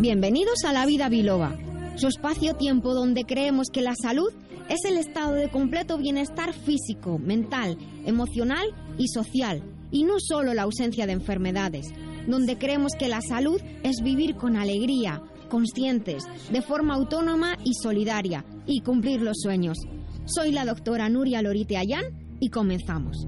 Bienvenidos a La Vida Biloba, su espacio-tiempo donde creemos que la salud es el estado de completo bienestar físico, mental, emocional y social, y no solo la ausencia de enfermedades, donde creemos que la salud es vivir con alegría, conscientes, de forma autónoma y solidaria, y cumplir los sueños. Soy la doctora Nuria Lorite Ayán y comenzamos.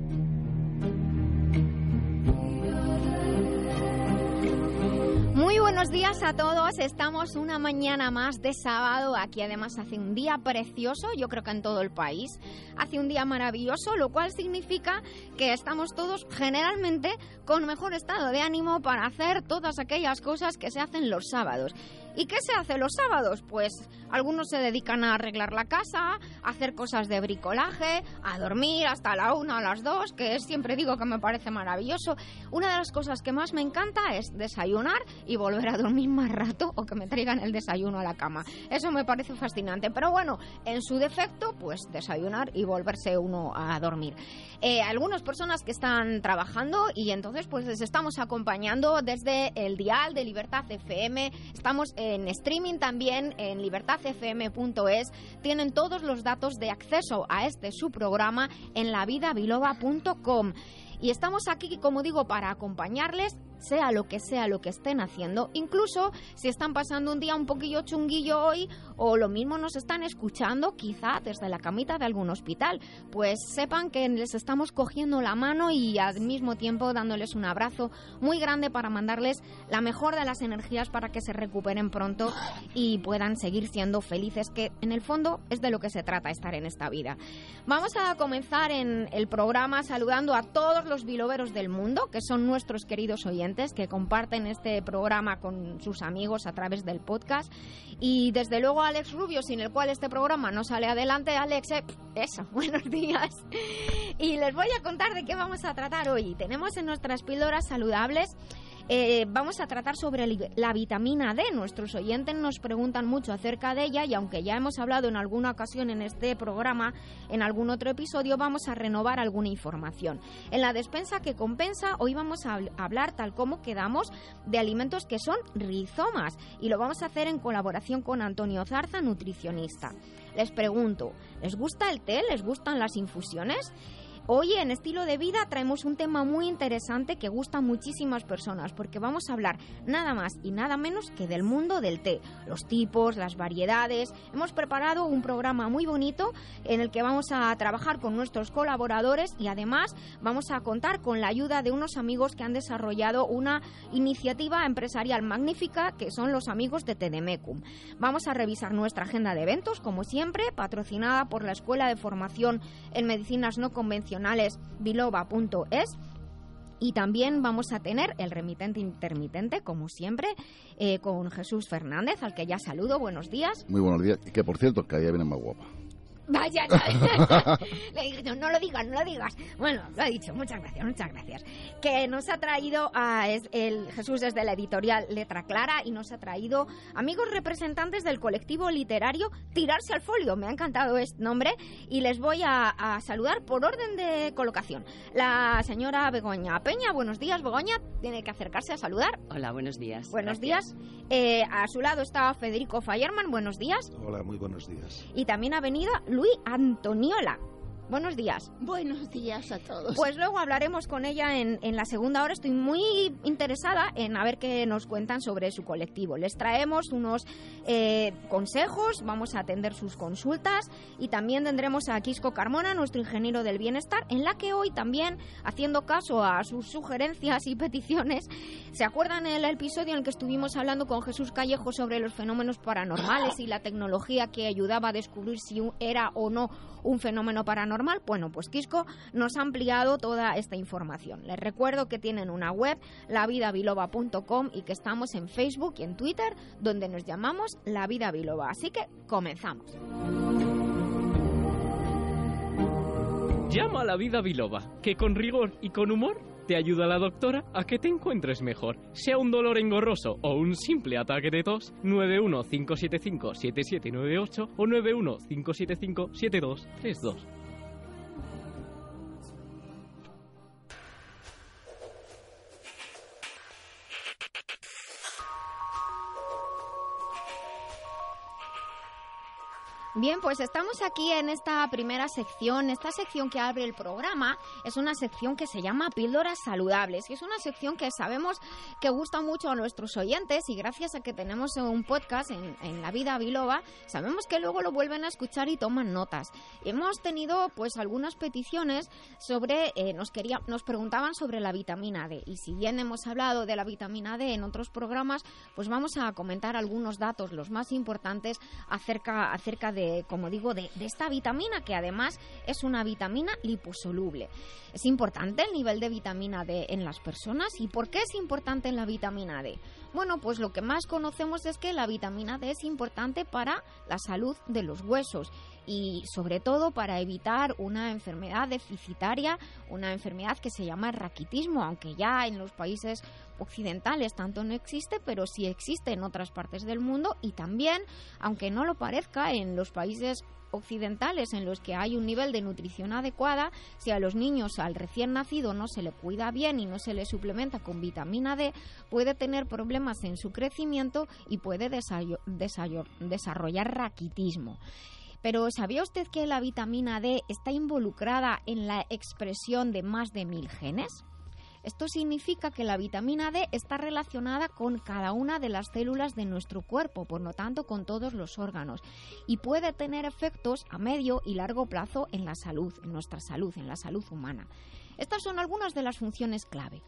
Muy buenos días a todos. Estamos una mañana más de sábado. Aquí además hace un día precioso, yo creo que en todo el país. Hace un día maravilloso, lo cual significa que estamos todos generalmente con mejor estado de ánimo para hacer todas aquellas cosas que se hacen los sábados. ¿Y qué se hace los sábados? Pues algunos se dedican a arreglar la casa, a hacer cosas de bricolaje, a dormir hasta la una o las dos, que siempre digo que me parece maravilloso. Una de las cosas que más me encanta es desayunar y volver a dormir más rato o que me traigan el desayuno a la cama. Eso me parece fascinante. Pero bueno, en su defecto, pues desayunar y volverse uno a dormir. Eh, algunas personas que están trabajando y entonces pues les estamos acompañando desde el dial de Libertad FM. Estamos en streaming también en libertadfm.es. Tienen todos los datos de acceso a este su programa en lavidabiloba.com. Y estamos aquí, como digo, para acompañarles sea lo que sea lo que estén haciendo, incluso si están pasando un día un poquillo chunguillo hoy o lo mismo nos están escuchando quizá desde la camita de algún hospital, pues sepan que les estamos cogiendo la mano y al mismo tiempo dándoles un abrazo muy grande para mandarles la mejor de las energías para que se recuperen pronto y puedan seguir siendo felices, que en el fondo es de lo que se trata estar en esta vida. Vamos a comenzar en el programa saludando a todos los biloveros del mundo, que son nuestros queridos oyentes que comparten este programa con sus amigos a través del podcast. Y desde luego Alex Rubio, sin el cual este programa no sale adelante. Alex, eh, eso, buenos días. Y les voy a contar de qué vamos a tratar hoy. Tenemos en nuestras píldoras saludables eh, vamos a tratar sobre la vitamina D. Nuestros oyentes nos preguntan mucho acerca de ella y aunque ya hemos hablado en alguna ocasión en este programa, en algún otro episodio, vamos a renovar alguna información. En la despensa que compensa, hoy vamos a hablar tal como quedamos de alimentos que son rizomas y lo vamos a hacer en colaboración con Antonio Zarza, nutricionista. Les pregunto, ¿les gusta el té? ¿Les gustan las infusiones? Hoy en Estilo de Vida traemos un tema muy interesante que gusta a muchísimas personas porque vamos a hablar nada más y nada menos que del mundo del té, los tipos, las variedades. Hemos preparado un programa muy bonito en el que vamos a trabajar con nuestros colaboradores y además vamos a contar con la ayuda de unos amigos que han desarrollado una iniciativa empresarial magnífica que son los amigos de Tedemecum. Vamos a revisar nuestra agenda de eventos como siempre, patrocinada por la Escuela de Formación en Medicinas No Convencionales biloba.es y también vamos a tener el remitente intermitente, como siempre, eh, con Jesús Fernández, al que ya saludo. Buenos días. Muy buenos días. Que por cierto, cada día viene más guapa. Vaya, no, no, lo digas, no lo digas. Bueno, lo ha dicho, muchas gracias, muchas gracias. Que nos ha traído a el Jesús desde la editorial Letra Clara y nos ha traído amigos representantes del colectivo literario Tirarse al Folio. Me ha encantado este nombre y les voy a, saludar por orden de colocación. La señora Begoña Peña, buenos días, Begoña, tiene que acercarse a saludar. Hola, buenos días. Buenos días. Eh, a su lado está Federico Fallerman, buenos días. Hola, muy buenos días. Y también ha venido Luis Antoniola. Buenos días. Buenos días a todos. Pues luego hablaremos con ella en, en, la segunda hora. Estoy muy interesada en a ver qué nos cuentan sobre su colectivo. Les traemos unos eh, consejos, vamos a atender sus consultas y también tendremos a Quisco Carmona, nuestro ingeniero del bienestar, en la que hoy también, haciendo caso a sus sugerencias y peticiones, ¿se acuerdan el episodio en el que estuvimos hablando con Jesús Callejo sobre los fenómenos paranormales y la tecnología que ayudaba a descubrir si era o no un fenómeno paranormal? Bueno, pues Quisco nos ha ampliado toda esta información. Les recuerdo que tienen una web, lavidabiloba.com y que estamos en Facebook y en Twitter, donde nos llamamos La Vida Biloba. Así que comenzamos. Llama a la vida biloba, que con rigor y con humor Te ayuda la doctora a que te encuentres mejor. Sea un dolor engorroso o un simple ataque de tos, 915757798 o 915757232. Bien, pues estamos aquí en esta primera sección. Esta sección que abre el programa es una sección que se llama Píldoras Saludables, y es una sección que sabemos que gusta mucho a nuestros oyentes y gracias a que tenemos un podcast en, La Vida Biloba, sabemos que luego lo vuelven a escuchar y toman notas. Hemos tenido pues algunas peticiones sobre, eh, nos, quería, nos preguntaban sobre la vitamina D y si bien hemos hablado de la vitamina D en otros programas, pues vamos a comentar algunos datos, los más importantes acerca, acerca de como digo, de, de esta vitamina que además es una vitamina liposoluble. Es importante el nivel de vitamina D en las personas y ¿por qué es importante en la vitamina D? Bueno, pues lo que más conocemos es que la vitamina D es importante para la salud de los huesos y sobre todo para evitar una enfermedad deficitaria, una enfermedad que se llama raquitismo, aunque ya en los países occidentales tanto no existe, pero sí existe en otras partes del mundo y también, aunque no lo parezca, en los países occidentales en los que hay un nivel de nutrición adecuada, si a los niños al recién nacido no se le cuida bien y no se le suplementa con vitamina D, puede tener problemas en su crecimiento y puede desarrollar raquitismo. Pero ¿sabía usted que la vitamina D está involucrada en la expresión de más de mil genes? Esto significa que la vitamina D está relacionada con cada una de las células de nuestro cuerpo, por lo tanto con todos los órganos, y puede tener efectos a medio y largo plazo en la salud, en nuestra salud, en la salud humana. Estas son algunas de las funciones clave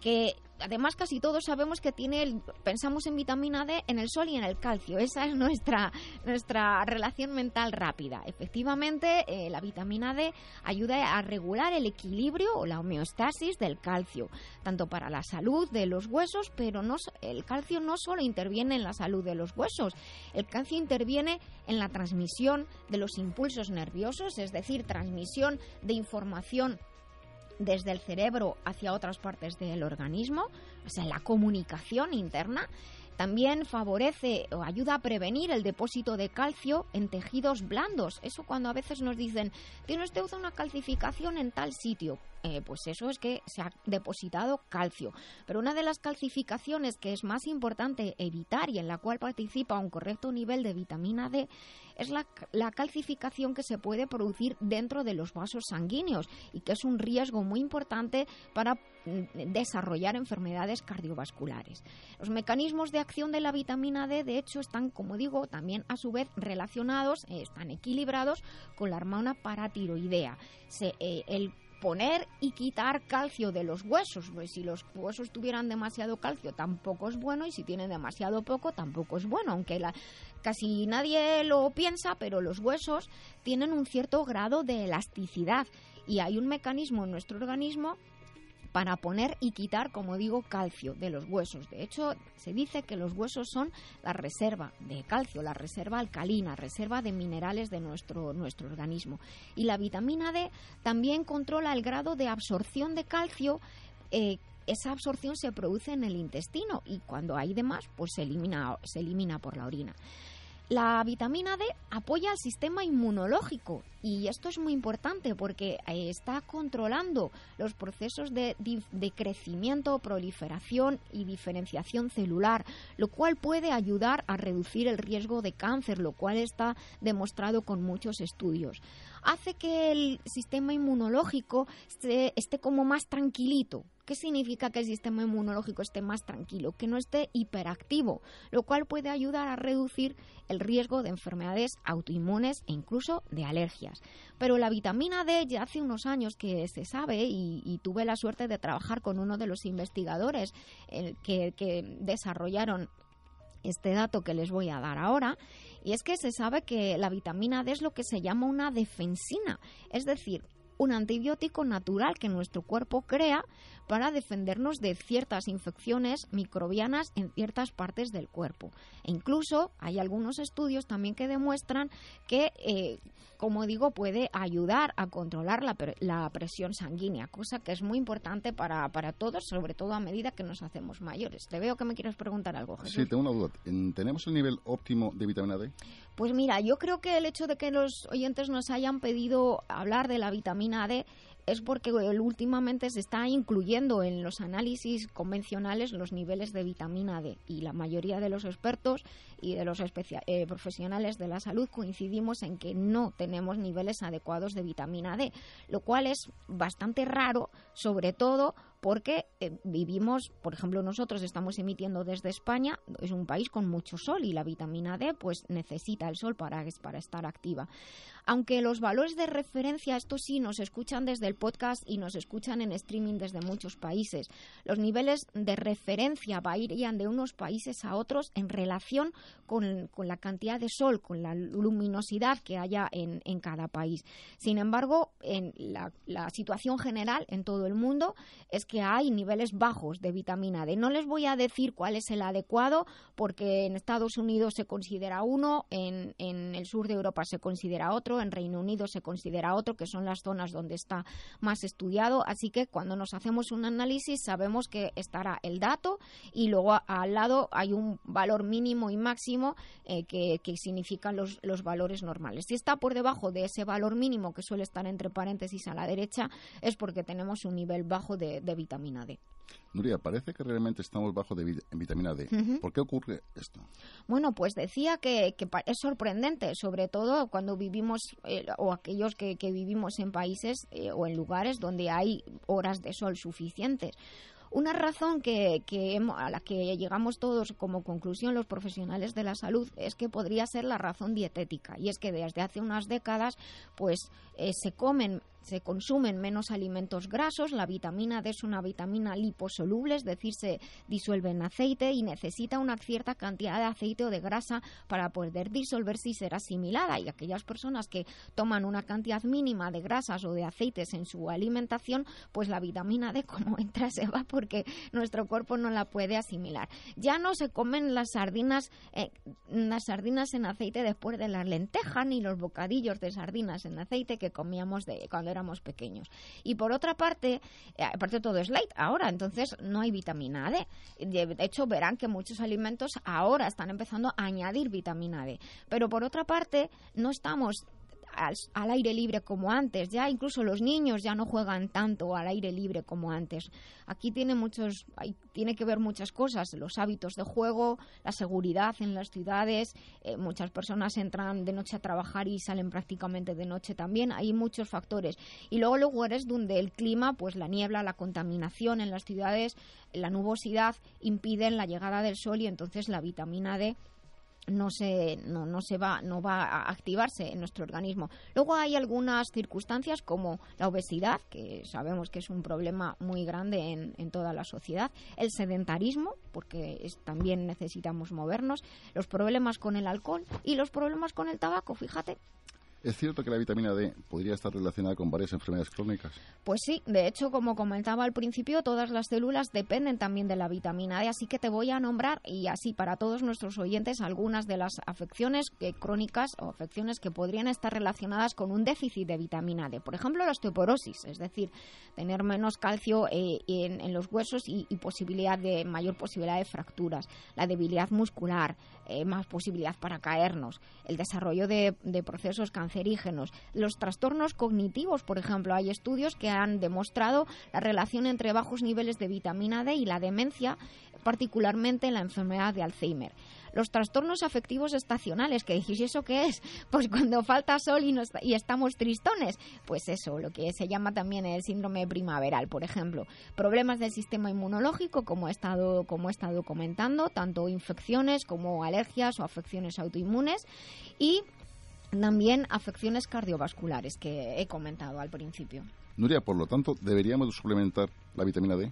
que además casi todos sabemos que tiene, pensamos en vitamina D en el sol y en el calcio. Esa es nuestra, nuestra relación mental rápida. Efectivamente, eh, la vitamina D ayuda a regular el equilibrio o la homeostasis del calcio, tanto para la salud de los huesos, pero no, el calcio no solo interviene en la salud de los huesos, el calcio interviene en la transmisión de los impulsos nerviosos, es decir, transmisión de información desde el cerebro hacia otras partes del organismo, o sea, la comunicación interna. También favorece o ayuda a prevenir el depósito de calcio en tejidos blandos. Eso cuando a veces nos dicen, tiene usted una calcificación en tal sitio. Eh, pues eso es que se ha depositado calcio. Pero una de las calcificaciones que es más importante evitar y en la cual participa un correcto nivel de vitamina D es la, calcificación que se puede producir dentro de los vasos sanguíneos y que es un riesgo muy importante para mm, desarrollar enfermedades cardiovasculares. Los mecanismos de acción de la vitamina D, de hecho, están, como digo, también a su vez relacionados, eh, están equilibrados con la hormona paratiroidea. Eh, el poner y quitar calcio de los huesos. Pues si los huesos tuvieran demasiado calcio tampoco es bueno y si tienen demasiado poco tampoco es bueno, aunque la, casi nadie lo piensa, pero los huesos tienen un cierto grado de elasticidad y hay un mecanismo en nuestro organismo para poner y quitar, como digo, calcio de los huesos. De hecho, se dice que los huesos son la reserva de calcio, la reserva alcalina, reserva de minerales de nuestro, nuestro organismo. Y la vitamina D también controla el grado de absorción de calcio. Eh, esa absorción se produce en el intestino y cuando hay de más, pues se elimina, se elimina por la orina. La vitamina D apoya al sistema inmunológico y esto es muy importante porque eh, está controlando los procesos de, de, crecimiento, proliferación y diferenciación celular, lo cual puede ayudar a reducir el riesgo de cáncer, lo cual está demostrado con muchos estudios. Hace que el sistema inmunológico esté, esté como más tranquilito, ¿Qué significa que el sistema inmunológico esté más tranquilo? Que no esté hiperactivo, lo cual puede ayudar a reducir el riesgo de enfermedades autoinmunes e incluso de alergias. Pero la vitamina D ya hace unos años que se sabe y, tuve la suerte de trabajar con uno de los investigadores que, desarrollaron este dato que les voy a dar ahora, y es que se sabe que la vitamina D es lo que se llama una defensina, es decir, un antibiótico natural que nuestro cuerpo crea para defendernos de ciertas infecciones microbianas en ciertas partes del cuerpo. E incluso hay algunos estudios también que demuestran que eh, como digo, puede ayudar a controlar la, la, presión sanguínea, cosa que es muy importante para, para todos, sobre todo a medida que nos hacemos mayores. Te veo que me quieres preguntar algo, Jesús. Sí, tengo una duda. ¿Tenemos el nivel óptimo de vitamina D? Pues mira, yo creo que el hecho de que los oyentes nos hayan pedido hablar de la vitamina D es porque últimamente se está incluyendo en los análisis convencionales los niveles de vitamina D y la mayoría de los expertos y de los eh, profesionales de la salud coincidimos en que no tenemos niveles adecuados de vitamina D, lo cual es bastante raro, sobre todo porque eh, vivimos, por ejemplo, nosotros estamos emitiendo desde España, es un país con mucho sol y la vitamina D pues necesita el sol para, para estar activa. Aunque los valores de referencia, esto sí, nos escuchan desde el podcast y nos escuchan en streaming desde muchos países. Los niveles de referencia varían de unos países a otros en relación con, la cantidad de sol, con la luminosidad que haya en, cada país. Sin embargo, en la, la situación general en todo el mundo es que hay niveles bajos de vitamina D. No les voy a decir cuál es el adecuado porque en Estados Unidos se considera uno, en, en el sur de Europa se considera otro en Reino Unido se considera otro, que son las zonas donde está más estudiado. Así que cuando nos hacemos un análisis sabemos que estará el dato y luego al lado hay un valor mínimo y máximo eh, que, significan los, los valores normales. Si está por debajo de ese valor mínimo, que suele estar entre paréntesis a la derecha, es porque tenemos un nivel bajo de vitamina D. Nuria, parece que realmente estamos bajo de vitamina D. ¿Por qué ocurre esto? Bueno, pues decía que, es sorprendente, sobre todo cuando vivimos, eh, o aquellos que, vivimos en países eh, o en lugares donde hay horas de sol suficientes. Una razón que, a la que llegamos todos como conclusión los profesionales de la salud es que podría ser la razón dietética y es que desde hace unas décadas pues eh, se comen se consumen menos alimentos grasos, la vitamina D es una vitamina liposoluble, es decir, se disuelve en aceite y necesita una cierta cantidad de aceite o de grasa para poder disolverse y ser asimilada. Y aquellas personas que toman una cantidad mínima de grasas o de aceites en su alimentación, pues la vitamina D como entra se va porque nuestro cuerpo no la puede asimilar. Ya no se comen las sardinas, eh, las sardinas en aceite después de la lenteja ni los bocadillos de sardinas en aceite que comíamos de cuando pequeños. Y por otra parte, eh, aparte todo es light ahora, entonces no hay vitamina D. De hecho, verán que muchos alimentos ahora están empezando a añadir vitamina D. Pero por otra parte, no estamos al, aire libre como antes. Ya incluso los niños ya no juegan tanto al aire libre como antes. Aquí tiene muchos, tiene que ver muchas cosas, los hábitos de juego, la seguridad en las ciudades. Eh, muchas personas entran de noche a trabajar y salen prácticamente de noche también. Hay muchos factores. Y luego lugares donde el clima, pues la niebla, la contaminación en las ciudades, la nubosidad impiden la llegada del sol y entonces la vitamina D no se, no, no se va, no va a activarse en nuestro organismo. Luego hay algunas circunstancias como la obesidad, que sabemos que es un problema muy grande en, en toda la sociedad, el sedentarismo, porque también necesitamos movernos, los problemas con el alcohol y los problemas con el tabaco, fíjate. ¿Es cierto que la vitamina D podría estar relacionada con varias enfermedades crónicas? Pues sí, de hecho, como comentaba al principio, todas las células dependen también de la vitamina D, así que te voy a nombrar, y así para todos nuestros oyentes, algunas de las afecciones crónicas o afecciones que podrían estar relacionadas con un déficit de vitamina D. Por ejemplo, la osteoporosis, es decir, tener menos calcio eh, en, los huesos y, posibilidad de mayor posibilidad de fracturas, la debilidad muscular, eh, más posibilidad para caernos, el desarrollo de, de procesos cancerosos cancerígenos. Los trastornos cognitivos, por ejemplo, hay estudios que han demostrado la relación entre bajos niveles de vitamina D y la demencia, particularmente en la enfermedad de Alzheimer. Los trastornos afectivos estacionales, que dijiste, ¿eso qué es? Pues cuando falta sol y, y estamos tristones. Pues eso, lo que se llama también el síndrome primaveral, por ejemplo. Problemas del sistema inmunológico, como he estado, como he estado comentando, tanto infecciones como alergias o afecciones autoinmunes. Y también afecciones cardiovasculares que he comentado al principio. Nuria, por lo tanto, ¿deberíamos suplementar la vitamina D?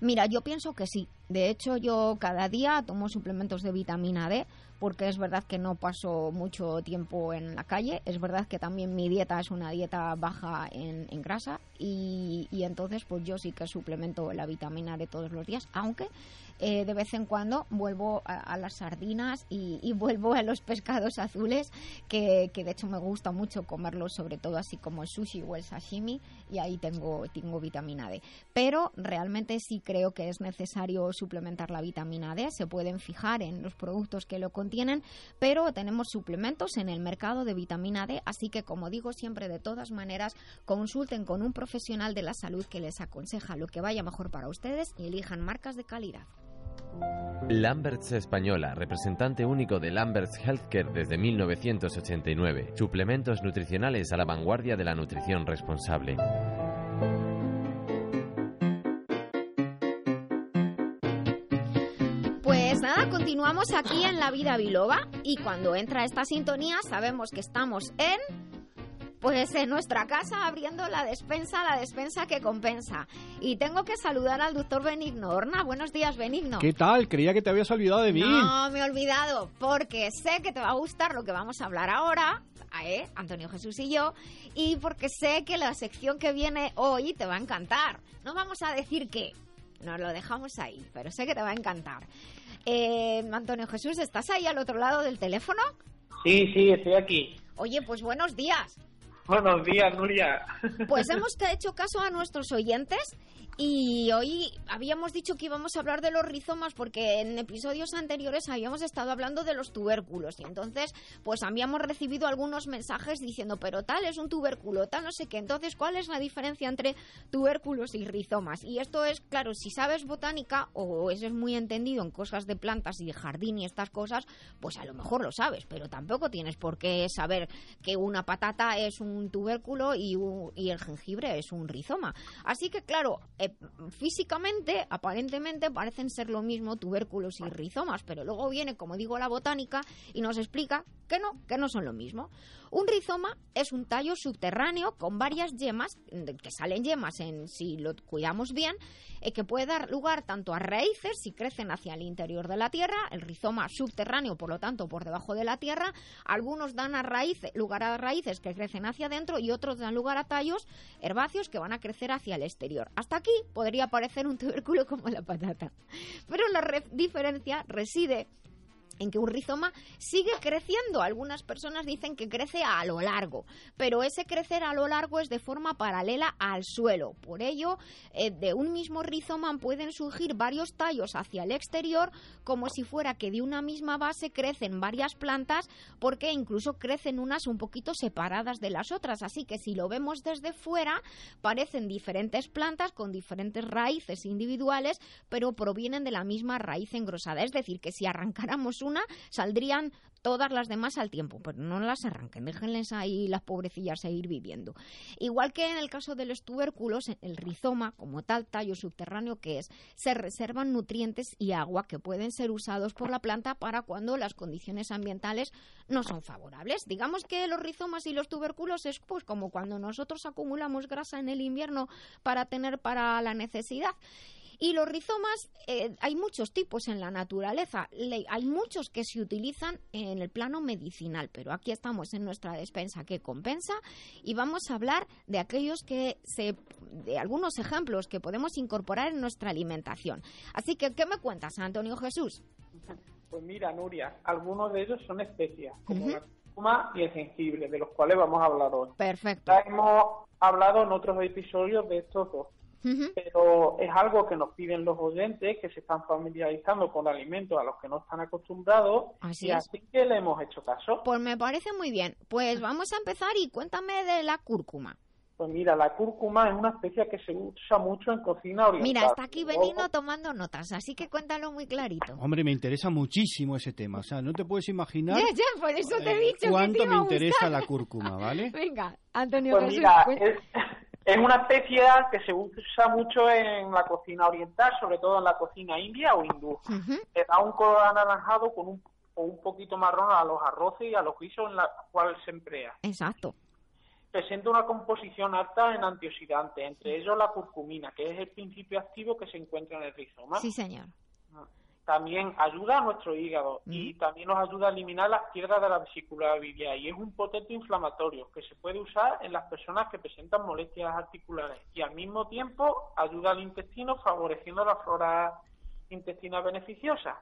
Mira, yo pienso que sí. De hecho, yo cada día tomo suplementos de vitamina D porque es verdad que no paso mucho tiempo en la calle, es verdad que también mi dieta es una dieta baja en, grasa y, y, entonces pues yo sí que suplemento la vitamina D todos los días, aunque eh, de vez en cuando vuelvo a, las sardinas y, vuelvo a los pescados azules, que, de hecho me gusta mucho comerlos, sobre todo así como el sushi o el sashimi, y ahí tengo, tengo vitamina D. Pero realmente sí creo que es necesario suplementar la vitamina D, se pueden fijar en los productos que lo contienen, pero tenemos suplementos en el mercado de vitamina D, así que como digo siempre, de todas maneras, consulten con un profesional de la salud que les aconseja lo que vaya mejor para ustedes y elijan marcas de calidad. Lamberts Española, representante único de Lamberts Healthcare desde 1989. Suplementos nutricionales a la vanguardia de la nutrición responsable. Pues nada, continuamos aquí en La Vida Biloba y cuando entra esta sintonía sabemos que estamos en pues en nuestra casa abriendo la despensa, la despensa que compensa. Y tengo que saludar al doctor Benigno. Horna, buenos días, Benigno. ¿Qué tal? Creía que te habías olvidado de mí. No, me he olvidado, porque sé que te va a gustar lo que vamos a hablar ahora, ¿eh? Antonio Jesús y yo, y porque sé que la sección que viene hoy te va a encantar. No vamos a decir qué, nos lo dejamos ahí, pero sé que te va a encantar. Eh, Antonio Jesús, ¿estás ahí al otro lado del teléfono? Sí, sí, estoy aquí. Oye, pues buenos días. Buenos días, Nuria. Pues hemos hecho caso a nuestros oyentes y hoy habíamos dicho que íbamos a hablar de los rizomas porque en episodios anteriores habíamos estado hablando de los tubérculos y entonces pues habíamos recibido algunos mensajes diciendo pero tal es un tubérculo, tal no sé qué. Entonces, ¿cuál es la diferencia entre tubérculos y rizomas? Y esto es, claro, si sabes botánica o eso es muy entendido en cosas de plantas y de jardín y estas cosas, pues a lo mejor lo sabes, pero tampoco tienes por qué saber que una patata es un tubérculo y, y el jengibre es un rizoma. Así que, claro, eh, físicamente, aparentemente, parecen ser lo mismo tubérculos y rizomas, pero luego viene, como digo, la botánica y nos explica que no, que no son lo mismo. Un rizoma es un tallo subterráneo con varias yemas, que salen yemas en si lo cuidamos bien, eh, que puede dar lugar tanto a raíces si crecen hacia el interior de la tierra, el rizoma subterráneo, por lo tanto, por debajo de la tierra, algunos dan a raíces, lugar a raíces que crecen hacia adentro y otros dan lugar a tallos herbáceos que van a crecer hacia el exterior. Hasta aquí podría parecer un tubérculo como la patata. Pero la diferencia reside en que un rizoma sigue creciendo. Algunas personas dicen que crece a lo largo, pero ese crecer a lo largo es de forma paralela al suelo. Por ello, eh, de un mismo rizoma pueden surgir varios tallos hacia el exterior, como si fuera que de una misma base crecen varias plantas, porque incluso crecen unas un poquito separadas de las otras. Así que si lo vemos desde fuera, parecen diferentes plantas con diferentes raíces individuales, pero provienen de la misma raíz engrosada. Es decir, que si arrancáramos una, saldrían todas las demás al tiempo, pero no las arranquen, déjenles ahí las pobrecillas seguir viviendo. Igual que en el caso de los tubérculos, el rizoma, como tal tallo subterráneo que es, se reservan nutrientes y agua que pueden ser usados por la planta para cuando las condiciones ambientales no son favorables. Digamos que los rizomas y los tubérculos es pues como cuando nosotros acumulamos grasa en el invierno para tener para la necesidad. Y los rizomas, eh, hay muchos tipos en la naturaleza. hay muchos que se utilizan en el plano medicinal, pero aquí estamos en nuestra despensa que compensa y vamos a hablar de aquellos que se, de algunos ejemplos que podemos incorporar en nuestra alimentación. Así que, ¿qué me cuentas, Antonio Jesús? Pues mira, Nuria, algunos de ellos son especias, como la cúrcuma y el jengibre, de los cuales vamos a hablar hoy. Perfecto. Ya hemos hablado en otros episodios de estos dos pero es algo que nos piden los oyentes que se están familiarizando con alimentos a los que no están acostumbrados así y así que le hemos hecho caso. Pues me parece muy bien. Pues vamos a empezar y cuéntame de la cúrcuma. Pues mira, la cúrcuma es una especie que se usa mucho en cocina oriental. Mira, está aquí Benino tomando notas, así que cuéntalo muy clarito. Hombre, me interesa muchísimo ese tema. O sea, no te puedes imaginar ya, ya, por eso te he eh, dicho cuánto me interesa la cúrcuma, ¿vale? Venga, Antonio pues mira, es una especie que se usa mucho en la cocina oriental, sobre todo en la cocina india o hindú. da un color anaranjado con un, o un poquito marrón a los arroces y a los guisos en la cual se emplea. Exacto. Presenta una composición alta en antioxidantes, entre ellos la curcumina, que es el principio activo que se encuentra en el rizoma. Sí, señor. También ayuda a nuestro hígado y también nos ayuda a eliminar las piedras de la vesícula biliar y es un potente inflamatorio que se puede usar en las personas que presentan molestias articulares y al mismo tiempo ayuda al intestino favoreciendo la flora intestinal beneficiosa.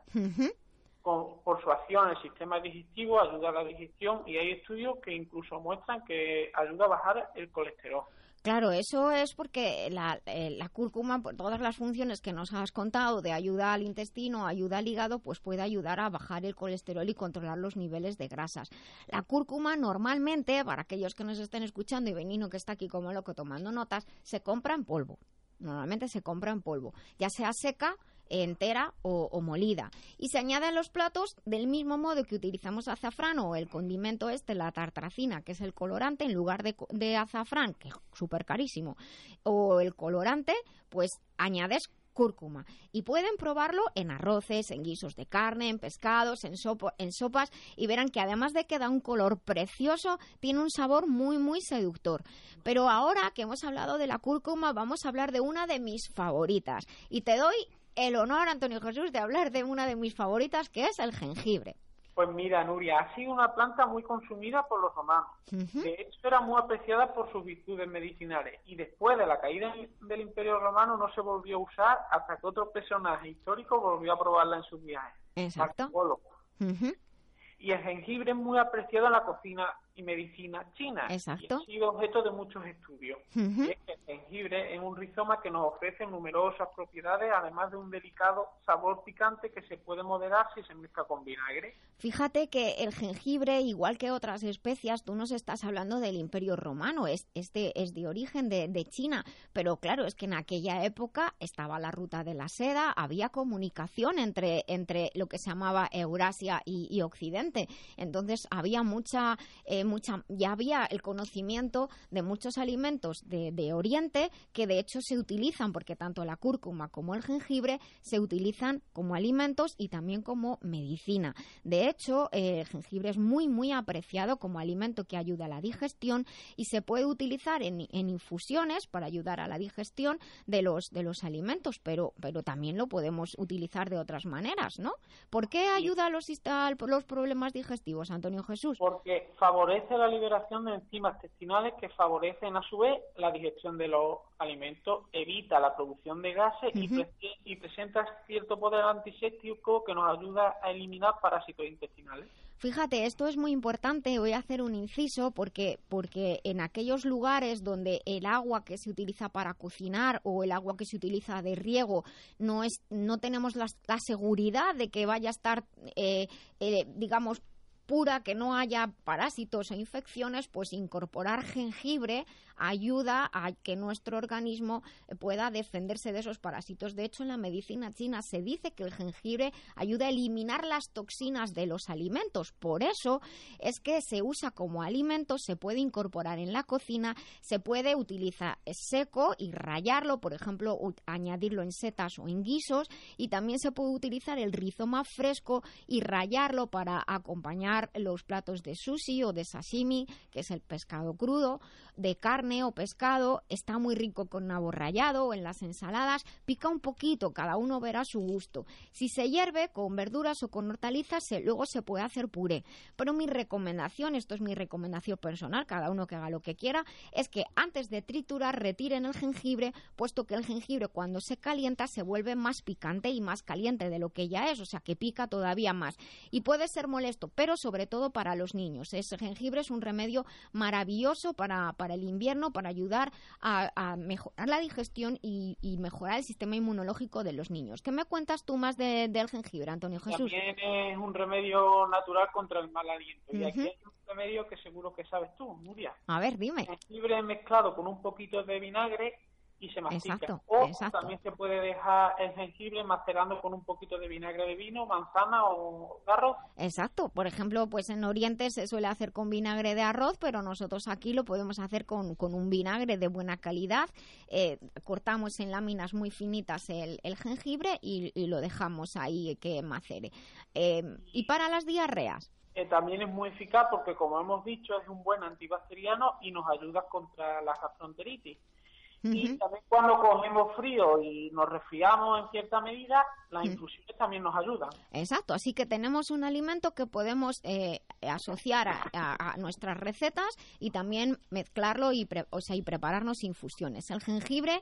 por su acción en el sistema digestivo ayuda a la digestión y hay estudios que incluso muestran que ayuda a bajar el colesterol. Claro, eso es porque la, eh, la, cúrcuma, por todas las funciones que nos has contado, de ayuda al intestino, ayuda al hígado, pues puede ayudar a bajar el colesterol y controlar los niveles de grasas. La cúrcuma normalmente, para aquellos que nos estén escuchando y Benino que está aquí como loco tomando notas, se compra en polvo. Normalmente se compra en polvo, ya sea seca entera o, molida. Y se añade a los platos del mismo modo que utilizamos azafrán o el condimento este, la tartracina, que es el colorante, en lugar de, de azafrán, que es súper carísimo, o el colorante, pues añades cúrcuma. Y pueden probarlo en arroces, en guisos de carne, en pescados, en, en sopas y verán que además de que da un color precioso, tiene un sabor muy, muy seductor. Pero ahora que hemos hablado de la cúrcuma, vamos a hablar de una de mis favoritas. Y te doy el honor, Antonio Jesús, de hablar de una de mis favoritas, que es el jengibre. Pues mira, Nuria, ha sido una planta muy consumida por los romanos. De hecho, era muy apreciada por sus virtudes medicinales. Y después de la caída del Imperio Romano no se volvió a usar hasta que otro personaje histórico volvió a probarla en sus viajes. Exacto. Y el jengibre es muy apreciado en la cocina y medicina china. Exacto. Y ha sido objeto de muchos estudios. el jengibre es un rizoma que nos ofrece numerosas propiedades, además de un delicado sabor picante que se puede moderar si se mezcla con vinagre. Fíjate que el jengibre, igual que otras especias, tú nos estás hablando del Imperio Romano, es, este es de origen de, China, pero claro, es que en aquella época estaba la ruta de la seda, había comunicación entre, entre lo que se llamaba Eurasia y, Occidente, entonces había mucha... Eh, mucha, ya había el conocimiento de muchos alimentos de, Oriente que de hecho se utilizan, porque tanto la cúrcuma como el jengibre se utilizan como alimentos y también como medicina. De hecho, eh, el jengibre es muy, muy apreciado como alimento que ayuda a la digestión y se puede utilizar en, infusiones para ayudar a la digestión de los, de los alimentos, pero, pero también lo podemos utilizar de otras maneras, ¿no? ¿Por qué ayuda a los, a los problemas digestivos, Antonio Jesús? Porque favorece favorece la liberación de enzimas intestinales que favorecen a su vez la digestión de los alimentos, evita la producción de gases y, presenta cierto poder antiséptico que nos ayuda a eliminar parásitos intestinales. Fíjate, esto es muy importante, voy a hacer un inciso porque, porque en aquellos lugares donde el agua que se utiliza para cocinar o el agua que se utiliza de riego no, es, no tenemos la, seguridad de que vaya a estar, eh, eh, digamos, que no haya parásitos o infecciones, pues incorporar jengibre ayuda a que nuestro organismo pueda defenderse de esos parásitos. De hecho, en la medicina china se dice que el jengibre ayuda a eliminar las toxinas de los alimentos. Por eso es que se usa como alimento, se puede incorporar en la cocina, se puede utilizar seco y rayarlo, por ejemplo, añadirlo en setas o en guisos, y también se puede utilizar el rizoma fresco y rayarlo para acompañar los platos de sushi o de sashimi, que es el pescado crudo, de carne o pescado, está muy rico con nabo rallado o en las ensaladas, pica un poquito, cada uno verá su gusto. Si se hierve con verduras o con hortalizas, luego se puede hacer puré. Pero mi recomendación, esto es mi recomendación personal, cada uno que haga lo que quiera, es que antes de triturar retiren el jengibre, puesto que el jengibre cuando se calienta se vuelve más picante y más caliente de lo que ya es, o sea que pica todavía más. Y puede ser molesto, pero sobre todo para los niños. Ese jengibre es un remedio maravilloso para para el invierno para ayudar a, mejorar la digestión y, mejorar el sistema inmunológico de los niños. ¿Qué me cuentas tú más del jengibre, Antonio Jesús? También es un remedio natural contra el mal aliento. Y aquí hay un remedio que seguro que sabes tú, Nuria. A ver, dime. El jengibre mezclado con un poquito de vinagre y se mastica. o también se puede dejar el jengibre macerando con un poquito de vinagre de vino, manzana o arroz. Exacto. Por ejemplo, pues en Oriente se suele hacer con vinagre de arroz, pero nosotros aquí lo podemos hacer con, un vinagre de buena calidad. Eh, cortamos en láminas muy finitas el, jengibre y, lo dejamos ahí que macere. Eh, y para las diarreas. Eh, también es muy eficaz porque, como hemos dicho, es un buen antibacteriano y nos ayuda contra la gastroenteritis Y también cuando cogemos frío y nos resfriamos en cierta medida, las infusiones también nos ayudan. Exacto, así que tenemos un alimento que podemos eh, asociar a, nuestras recetas y también mezclarlo y, o sea, y prepararnos infusiones. El jengibre,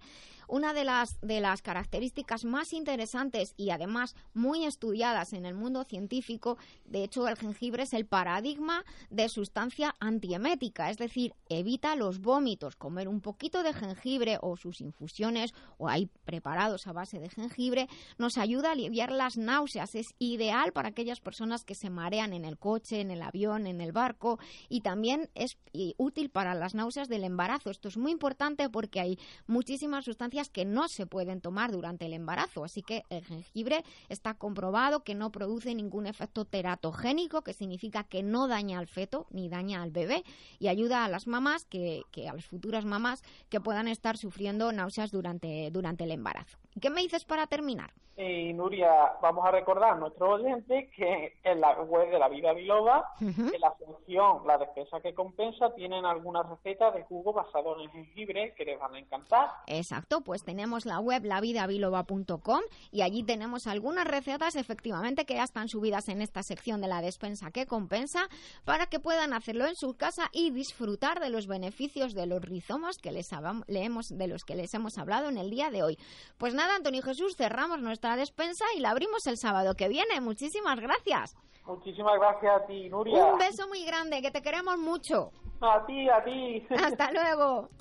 una de las, de las características más interesantes y además muy estudiadas en el mundo científico, de hecho el jengibre es el paradigma de sustancia antiemética, es decir, evita los vómitos. Comer un poquito de jengibre o sus infusiones o hay preparados a base de jengibre nos ayuda a aliviar las náuseas. Es ideal para aquellas personas que se marean en el coche, en el avión, en el barco y también es útil para las náuseas del embarazo. Esto es muy importante porque hay muchísimas sustancias que no se pueden tomar durante el embarazo. Así que el jengibre está comprobado que no produce ningún efecto teratogénico, que significa que no daña al feto ni daña al bebé y ayuda a las mamás, que, a las futuras mamás que puedan estar sufriendo náuseas durante, durante el embarazo. ¿Y qué me dices para terminar? Y Nuria, vamos a recordar a nuestros oyentes que en la web de la Vida Biloba, en la función La Despensa que Compensa, tienen algunas recetas de jugo basado en jengibre que les van a encantar. Exacto, pues tenemos la web lavidabiloba.com y allí tenemos algunas recetas efectivamente que ya están subidas en esta sección de La Despensa que Compensa para que puedan hacerlo en su casa y disfrutar de los beneficios de los rizomos que les leemos, de los que les hemos hablado en el día de hoy. Pues nada, Antonio Jesús, cerramos nuestra despensa y la abrimos el sábado que viene. Muchísimas gracias. Muchísimas gracias a ti, Nuria. Un beso muy grande, que te queremos mucho. A ti, a ti. Hasta luego.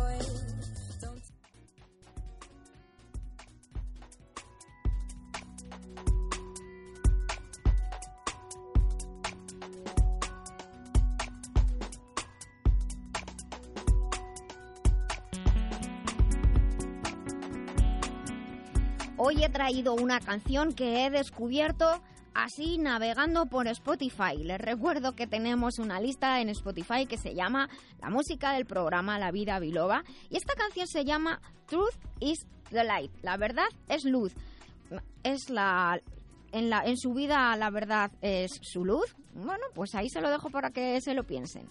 una canción que he descubierto así navegando por Spotify. Les recuerdo que tenemos una lista en Spotify que se llama La música del programa La Vida Biloba y esta canción se llama Truth is the Light. La verdad es luz. Es la en, la, en su vida la verdad es su luz. Bueno, pues ahí se lo dejo para que se lo piensen.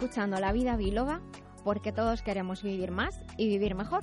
Escuchando La Vida Biloba porque todos queremos vivir más y vivir mejor.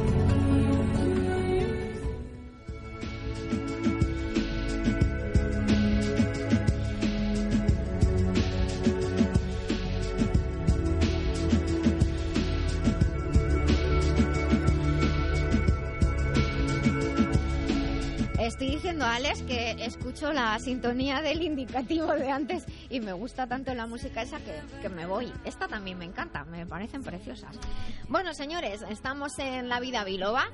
La sintonía del indicativo de antes y me gusta tanto la música esa que, que me voy. Esta también me encanta, me parecen preciosas. Bueno, señores, estamos en La Vida Biloba.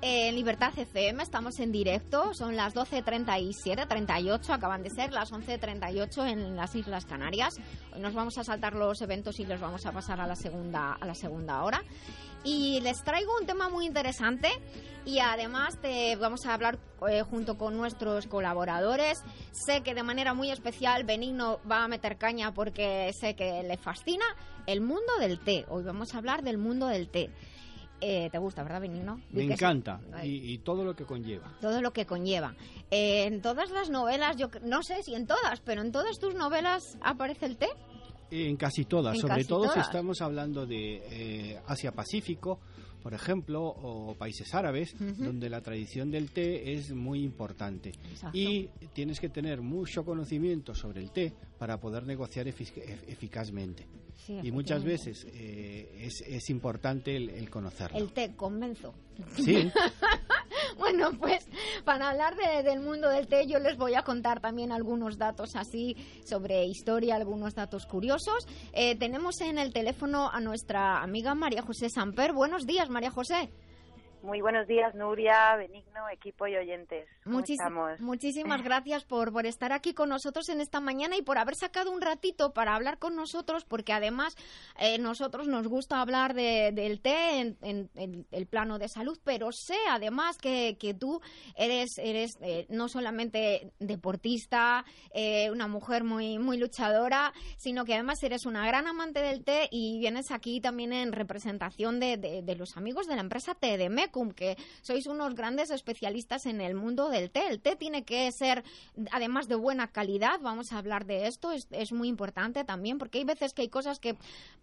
En Libertad FM estamos en directo, son las 12.37, 38, acaban de ser las 11.38 en las Islas Canarias. Hoy nos vamos a saltar los eventos y los vamos a pasar a la segunda, a la segunda hora. Y les traigo un tema muy interesante y además te vamos a hablar eh, junto con nuestros colaboradores. Sé que de manera muy especial Benigno va a meter caña porque sé que le fascina el mundo del té. Hoy vamos a hablar del mundo del té. Eh, ¿Te gusta, verdad, Benigno? Me encanta y, y todo lo que conlleva. Todo lo que conlleva. Eh, en todas las novelas, yo no sé si en todas, pero en todas tus novelas aparece el té. En casi todas, En sobre casi todo si estamos hablando de eh, Asia-Pacífico, por ejemplo, o países árabes, donde la tradición del té es muy importante. Exacto. Y tienes que tener mucho conocimiento sobre el té para poder negociar efic- ef- eficazmente. Sí, y muchas veces eh, es, es importante el, el conocerlo. El té, convenzo. Sí, Bueno, pues para hablar de- del mundo del té yo les voy a contar también algunos datos así sobre historia, algunos datos curiosos. Eh, tenemos en el teléfono a nuestra amiga María José Samper. Buenos días, María José. Muy buenos días, Nuria, Benigno, equipo y oyentes. ¿Cómo Muchis- estamos? Muchísimas gracias por, por estar aquí con nosotros en esta mañana y por haber sacado un ratito para hablar con nosotros, porque además eh, nosotros nos gusta hablar de- del té en, en- en el plano de salud, pero sé además que, que tú eres, eres eh, no solamente deportista, eh, una mujer muy, muy luchadora, sino que además eres una gran amante del té y vienes aquí también en representación de, de- de los amigos de la empresa Que sois unos grandes especialistas en el mundo del té. El té tiene que ser, además de buena calidad, vamos a hablar de esto, es, es muy importante también, porque hay veces que hay cosas que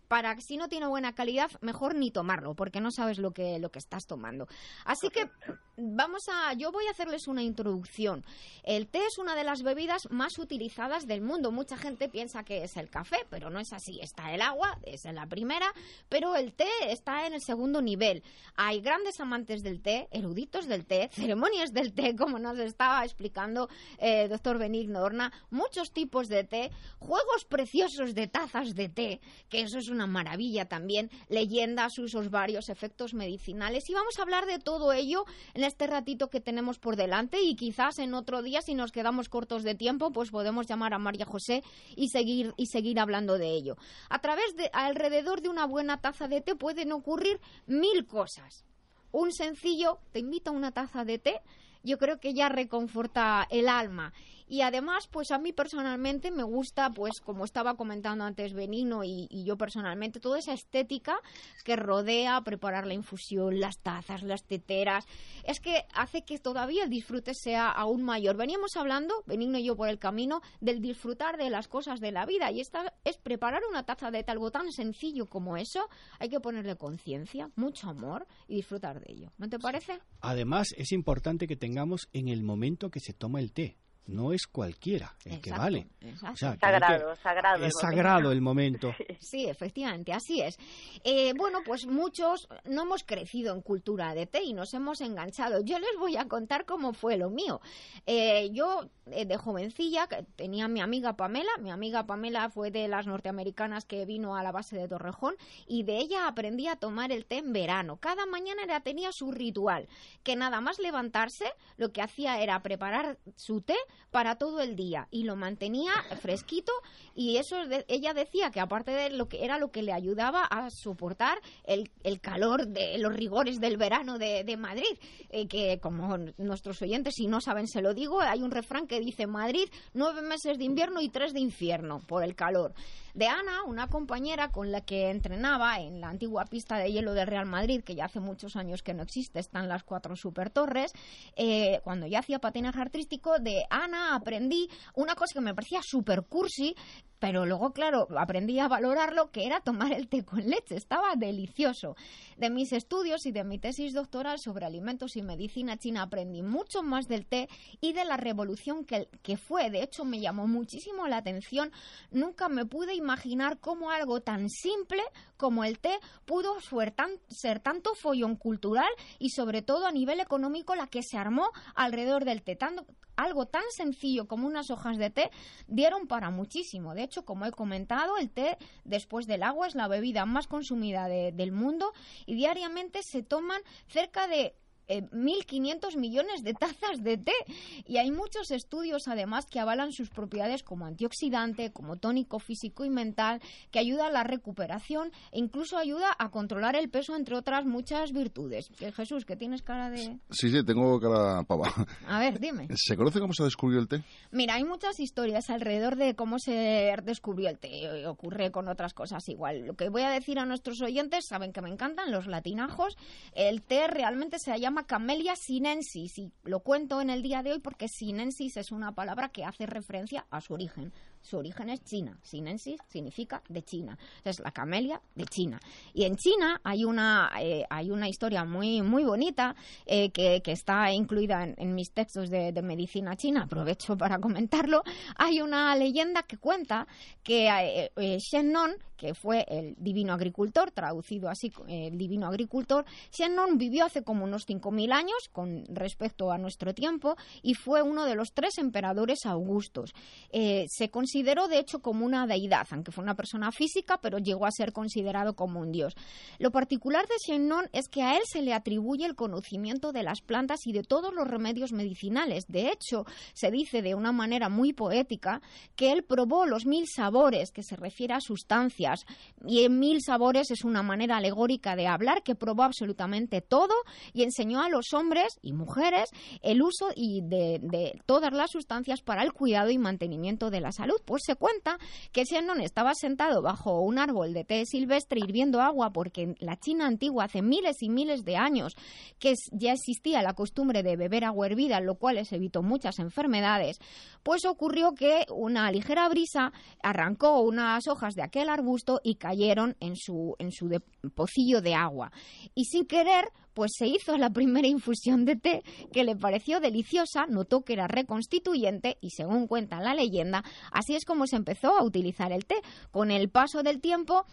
para si no tiene buena calidad, mejor ni tomarlo, porque no sabes lo que, lo que estás tomando. Así que vamos a, yo voy a hacerles una introducción. El té es una de las bebidas más utilizadas del mundo. Mucha gente piensa que es el café, pero no es así. Está el agua, es en la primera, pero el té está en el segundo nivel. Hay grandes amantes del té, eruditos del té, ceremonias del té, como nos estaba explicando eh, doctor Benigno Horna, muchos tipos de té, juegos preciosos de tazas de té, que eso es una maravilla también, leyendas, usos varios, efectos medicinales. Y vamos a hablar de todo ello en este ratito que tenemos por delante y quizás en otro día, si nos quedamos cortos de tiempo, pues podemos llamar a María José y seguir, y seguir hablando de ello. A través de, alrededor de una buena taza de té pueden ocurrir mil cosas. Un sencillo, te invito a una taza de té, yo creo que ya reconforta el alma. Y además, pues a mí personalmente me gusta, pues como estaba comentando antes Benino y, y yo personalmente, toda esa estética que rodea preparar la infusión, las tazas, las teteras, es que hace que todavía el disfrute sea aún mayor. Veníamos hablando, Benigno y yo por el camino, del disfrutar de las cosas de la vida y esta es preparar una taza de té, algo tan sencillo como eso, hay que ponerle conciencia, mucho amor y disfrutar de ello. ¿No te parece? además es importante que tengamos en el momento que se toma el té. No es cualquiera el que vale. exacto. O sea, que hay Sagrado, que- sagrado Es sagrado el momento. Sí, efectivamente, así es. Eh, bueno, pues muchos no hemos crecido en cultura de té y nos hemos enganchado. Yo les voy a contar cómo fue lo mío. Eh, yo, eh, de jovencilla, tenía mi amiga Pamela. Mi amiga Pamela fue de las norteamericanas que vino a la base de Torrejón y de ella aprendí a tomar el té en verano. Cada mañana era, tenía su ritual, que nada más levantarse, lo que hacía era preparar su té para todo el día. Y lo mantenía fresquito y eso ella decía que aparte de lo que era lo que le ayudaba a soportar el, el calor de los rigores del verano de, de Madrid. Eh, que como nuestros oyentes si no saben se lo digo hay un refrán que dice Madrid nueve meses de invierno y tres de infierno por el calor de Ana, una compañera con la que entrenaba en la antigua pista de hielo del Real Madrid, que ya hace muchos años que no existe, están las cuatro super torres, eh, cuando yo hacía patinaje artístico, de Ana aprendí una cosa que me parecía super cursi, pero luego, claro, aprendí a valorarlo, que era tomar el té con leche, estaba delicioso. De mis estudios y de mi tesis doctoral sobre alimentos y medicina china aprendí mucho más del té y de la revolución que, fue. De hecho, me llamó muchísimo la atención. Nunca me pude imaginar cómo algo tan simple como el té pudo ser, tan- ser tanto follón cultural y sobre todo a nivel económico la que se armó alrededor del té. Algo tan sencillo como unas hojas de té dieron para muchísimo. De hecho, como he comentado, el té después del agua es la bebida más consumida de- del mundo y diariamente se toman cerca de eh, 1.500 millones de tazas de té. Y hay muchos estudios, además, que avalan sus propiedades como antioxidante, como tónico físico y mental, que ayuda a la recuperación e incluso ayuda a controlar el peso, entre otras muchas virtudes. Eh, Jesús, que tienes cara de... Sí, sí, tengo cara pava. A ver, dime. ¿Se conoce cómo se descubrió el té? Mira, hay muchas historias alrededor de cómo se descubrió el té. Ocurre con otras cosas igual. Lo que voy a decir a nuestros oyentes, saben que me encantan los latinajos. El té realmente se llama Camellia sinensis y lo cuento en el día de hoy porque sinensis es una palabra que hace referencia a su origen. Su origen es China. Sinensis significa de China. Es la camelia de China. Y en China hay una, eh, hay una historia muy, muy bonita eh, que, que está incluida en, mis textos de, medicina china. Aprovecho para comentarlo. Hay una leyenda que cuenta que eh, eh, Shen Non, que fue el divino agricultor, traducido así, el divino agricultor, Shen Non vivió hace como unos 5.000 años con respecto a nuestro tiempo y fue uno de los tres emperadores augustos. Eh, se consideró de hecho como una deidad, aunque fue una persona física, pero llegó a ser considerado como un dios. Lo particular de Shennon es que a él se le atribuye el conocimiento de las plantas y de todos los remedios medicinales. De hecho, se dice de una manera muy poética que él probó los mil sabores, que se refiere a sustancias, y en mil sabores es una manera alegórica de hablar que probó absolutamente todo y enseñó a los hombres y mujeres el uso y de, todas las sustancias para el cuidado y mantenimiento de la salud. Pues se cuenta que Shannon estaba sentado bajo un árbol de té silvestre hirviendo agua porque en la China antigua hace miles y miles de años que ya existía la costumbre de beber agua hervida, lo cual les evitó muchas enfermedades, pues ocurrió que una ligera brisa arrancó unas hojas de aquel arbusto y cayeron en su, en su de- pocillo de agua. Y sin querer, pues se hizo la primera infusión de té que le pareció deliciosa, notó que era reconstituyente y según cuenta la leyenda, así es como se empezó a utilizar el té. Con el paso del tiempo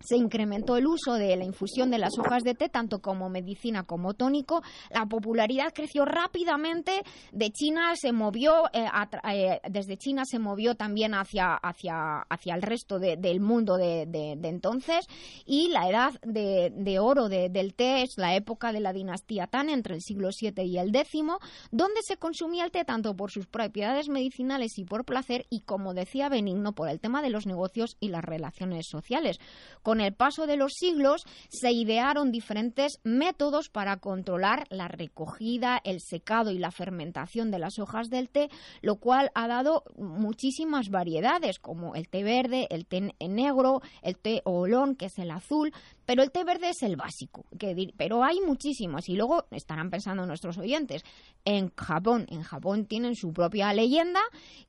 se incrementó el uso de la infusión de las hojas de té, tanto como medicina como tónico. La popularidad creció rápidamente. De China se movió, eh, a eh, desde China se movió también hacia, hacia, hacia el resto de- del mundo de, de- de entonces. Y la edad de, oro de- del té es la época de la dinastía Tang, entre el siglo VII y el X, donde se consumía el té tanto por sus propiedades medicinales y por placer, y como decía Benigno, por el tema de los negocios y las relaciones sociales. Con el paso de los siglos se idearon diferentes métodos para controlar la recogida, el secado y la fermentación de las hojas del té, lo cual ha dado muchísimas variedades, como el té verde, el té negro, el té oolong, que es el azul, pero el té verde es el básico, que pero hay muchísimos. Y luego estarán pensando nuestros oyentes, en Japón, en Japón tienen su propia leyenda,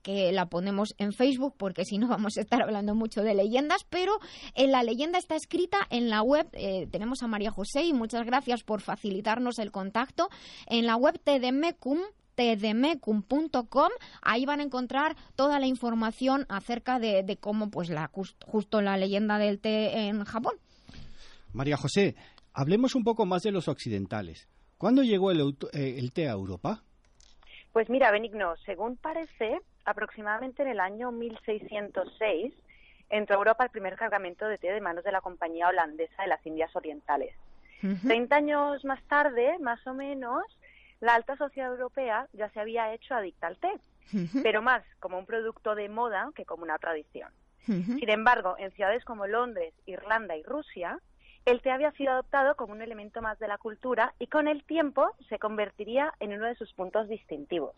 que la ponemos en Facebook, porque si no vamos a estar hablando mucho de leyendas, pero en la leyenda está escrita en la web, eh, tenemos a María José y muchas gracias por facilitarnos el contacto, en la web Tedemecum tdmecum.com. Ahí van a encontrar toda la información acerca de, de cómo, pues, la, justo la leyenda del té en Japón. María José, hablemos un poco más de los occidentales. ¿Cuándo llegó el, eh, el té a Europa? Pues mira, Benigno, según parece, aproximadamente en el año 1606 entró a Europa el primer cargamento de té de manos de la compañía holandesa de las Indias Orientales. Treinta años más tarde, más o menos, la alta sociedad europea ya se había hecho adicta al té, pero más como un producto de moda que como una tradición. Sin embargo, en ciudades como Londres, Irlanda y Rusia, el té había sido adoptado como un elemento más de la cultura y con el tiempo se convertiría en uno de sus puntos distintivos.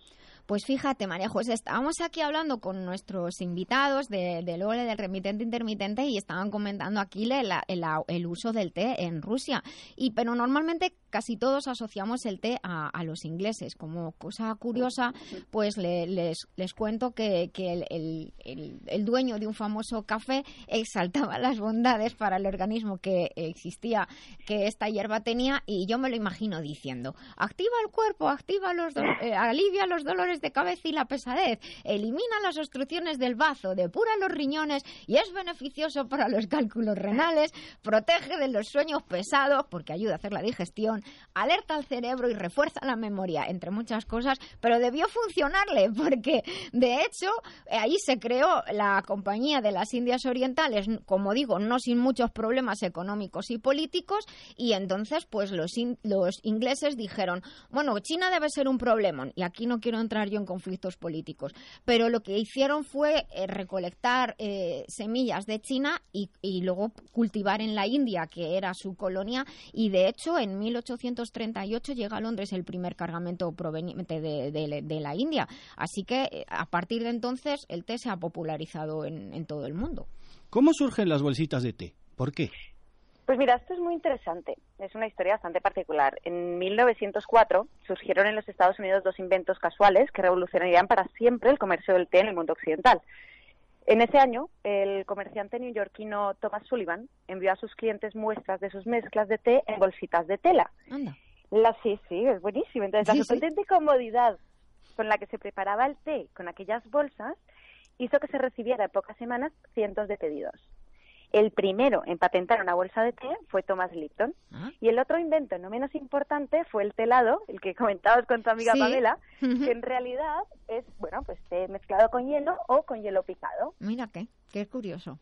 Pues fíjate, María José, estábamos aquí hablando con nuestros invitados de, del OLE del remitente intermitente y estaban comentando aquí el, uso del té en Rusia. Y, pero normalmente casi todos asociamos el té a, los ingleses. Como cosa curiosa, pues les, les cuento que, el, el, dueño de un famoso café exaltaba las bondades para el organismo que existía, que esta hierba tenía, y yo me lo imagino diciendo, activa el cuerpo, activa los eh, alivia los dolores de cabeza y la pesadez, elimina las obstrucciones del bazo, depura los riñones y es beneficioso para los cálculos renales, protege de los sueños pesados porque ayuda a hacer la digestión, alerta al cerebro y refuerza la memoria, entre muchas cosas, pero debió funcionarle porque de hecho ahí se creó la compañía de las Indias Orientales, como digo, no sin muchos problemas económicos y políticos y entonces pues los, los ingleses dijeron, bueno, China debe ser un problema y aquí no quiero entrar yo en conflictos políticos. Pero lo que hicieron fue eh, recolectar eh, semillas de China y, luego cultivar en la India, que era su colonia, y de hecho en 1838 llega a Londres el primer cargamento proveniente de, la India. Así que eh, a partir de entonces el té se ha popularizado en, en todo el mundo. ¿Cómo surgen las bolsitas de té? ¿Por qué? Pues mira, esto es muy interesante. Es una historia bastante particular. En 1904 surgieron en los Estados Unidos dos inventos casuales que revolucionarían para siempre el comercio del té en el mundo occidental. En ese año, el comerciante neoyorquino Thomas Sullivan envió a sus clientes muestras de sus mezclas de té en bolsitas de tela. La, sí, sí, es buenísimo. Entonces, la sorprendente comodidad con la que se preparaba el té con aquellas bolsas hizo que se recibiera en pocas semanas cientos de pedidos. El primero en patentar una bolsa de té fue Thomas Lipton. Ah. Y el otro invento, no menos importante, fue el telado, el que comentabas con tu amiga Pamela, que en realidad es, bueno, pues té mezclado con hielo o con hielo picado. Mira qué, qué curioso.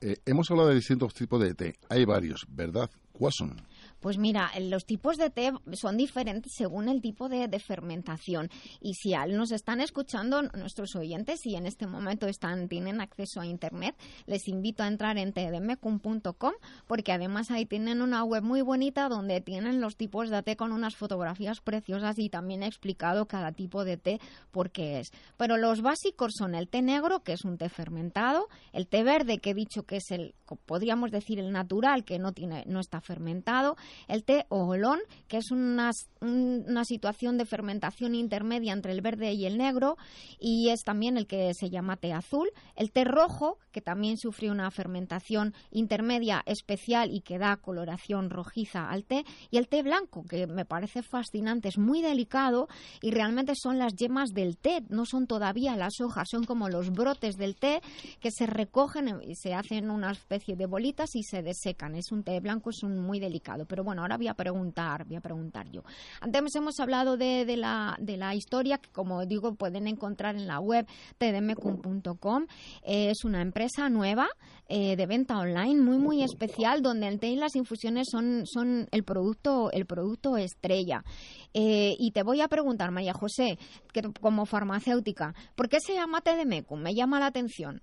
Eh, hemos hablado de distintos tipos de té. Hay varios, ¿verdad? ¿Cuáles son? Pues mira, los tipos de té son diferentes según el tipo de, fermentación. Y si nos están escuchando nuestros oyentes y en este momento están, tienen acceso a Internet, les invito a entrar en tdmcum.com porque además ahí tienen una web muy bonita donde tienen los tipos de té con unas fotografías preciosas y también he explicado cada tipo de té por qué es. Pero los básicos son el té negro, que es un té fermentado, el té verde, que he dicho que es el, podríamos decir, el natural, que no, tiene, no está fermentado, el té ojolón, que es una, una situación de fermentación intermedia entre el verde y el negro, y es también el que se llama té azul. El té rojo, que también sufre una fermentación intermedia especial y que da coloración rojiza al té. Y el té blanco, que me parece fascinante, es muy delicado y realmente son las yemas del té, no son todavía las hojas, son como los brotes del té que se recogen y se hacen una especie de bolitas y se desecan. Es un té blanco, es un muy delicado. Pero bueno, ahora voy a preguntar, voy a preguntar yo. Antes hemos hablado de, de, la, de la historia que, como digo, pueden encontrar en la web tdmcum.com. es una empresa nueva eh, de venta online muy, muy especial donde el té y las infusiones son, son el, producto, el producto estrella. Eh, y te voy a preguntar, María José, que como farmacéutica, ¿por qué se llama TDMecum? Me llama la atención.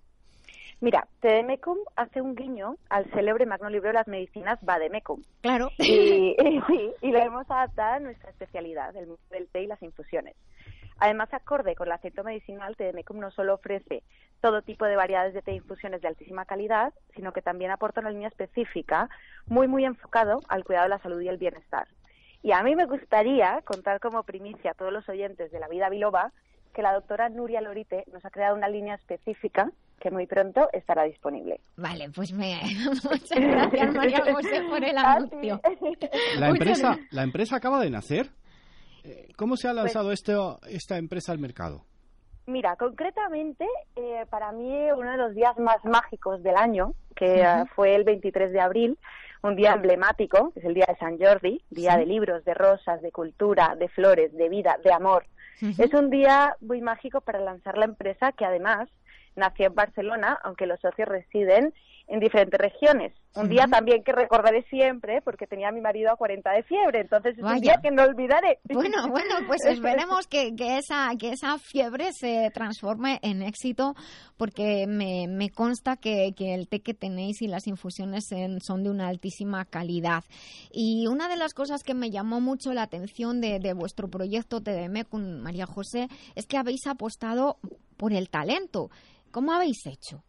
Mira, Tedemecum hace un guiño al célebre magno libro de las medicinas Bademecum. Claro. Y, y, lo hemos adaptado a nuestra especialidad, el mundo del té y las infusiones. Además, acorde con el acento medicinal, Tedemecum no solo ofrece todo tipo de variedades de té e infusiones de altísima calidad, sino que también aporta una línea específica muy, muy enfocado al cuidado de la salud y el bienestar. Y a mí me gustaría contar como primicia a todos los oyentes de la vida biloba que la doctora Nuria Lorite nos ha creado una línea específica que muy pronto estará disponible. Vale, pues me... muchas gracias María José por el anuncio. ¿La empresa, ¿La empresa acaba de nacer? ¿Cómo se ha lanzado esto, esta empresa al mercado? Mira, concretamente, eh, para mí uno de los días más mágicos del año, que uh, fue el 23 de abril, un día emblemático, que es el día de San Jordi, día Sí. de libros, de rosas, de cultura, de flores, de vida, de amor. Es un día muy mágico para lanzar la empresa que además nació en Barcelona, aunque los socios residen en diferentes regiones. Un día también que recordaré siempre porque tenía a mi marido a 40 de fiebre, entonces es Vaya. un día que no olvidaré. Bueno, bueno, pues esperemos que, que esa, que esa fiebre se transforme en éxito, porque me, me consta que, que el té que tenéis y las infusiones en- son de una altísima calidad. Y una de las cosas que me llamó mucho la atención de, de vuestro proyecto TDM con María José es que habéis apostado por el talento. ¿Cómo habéis hecho?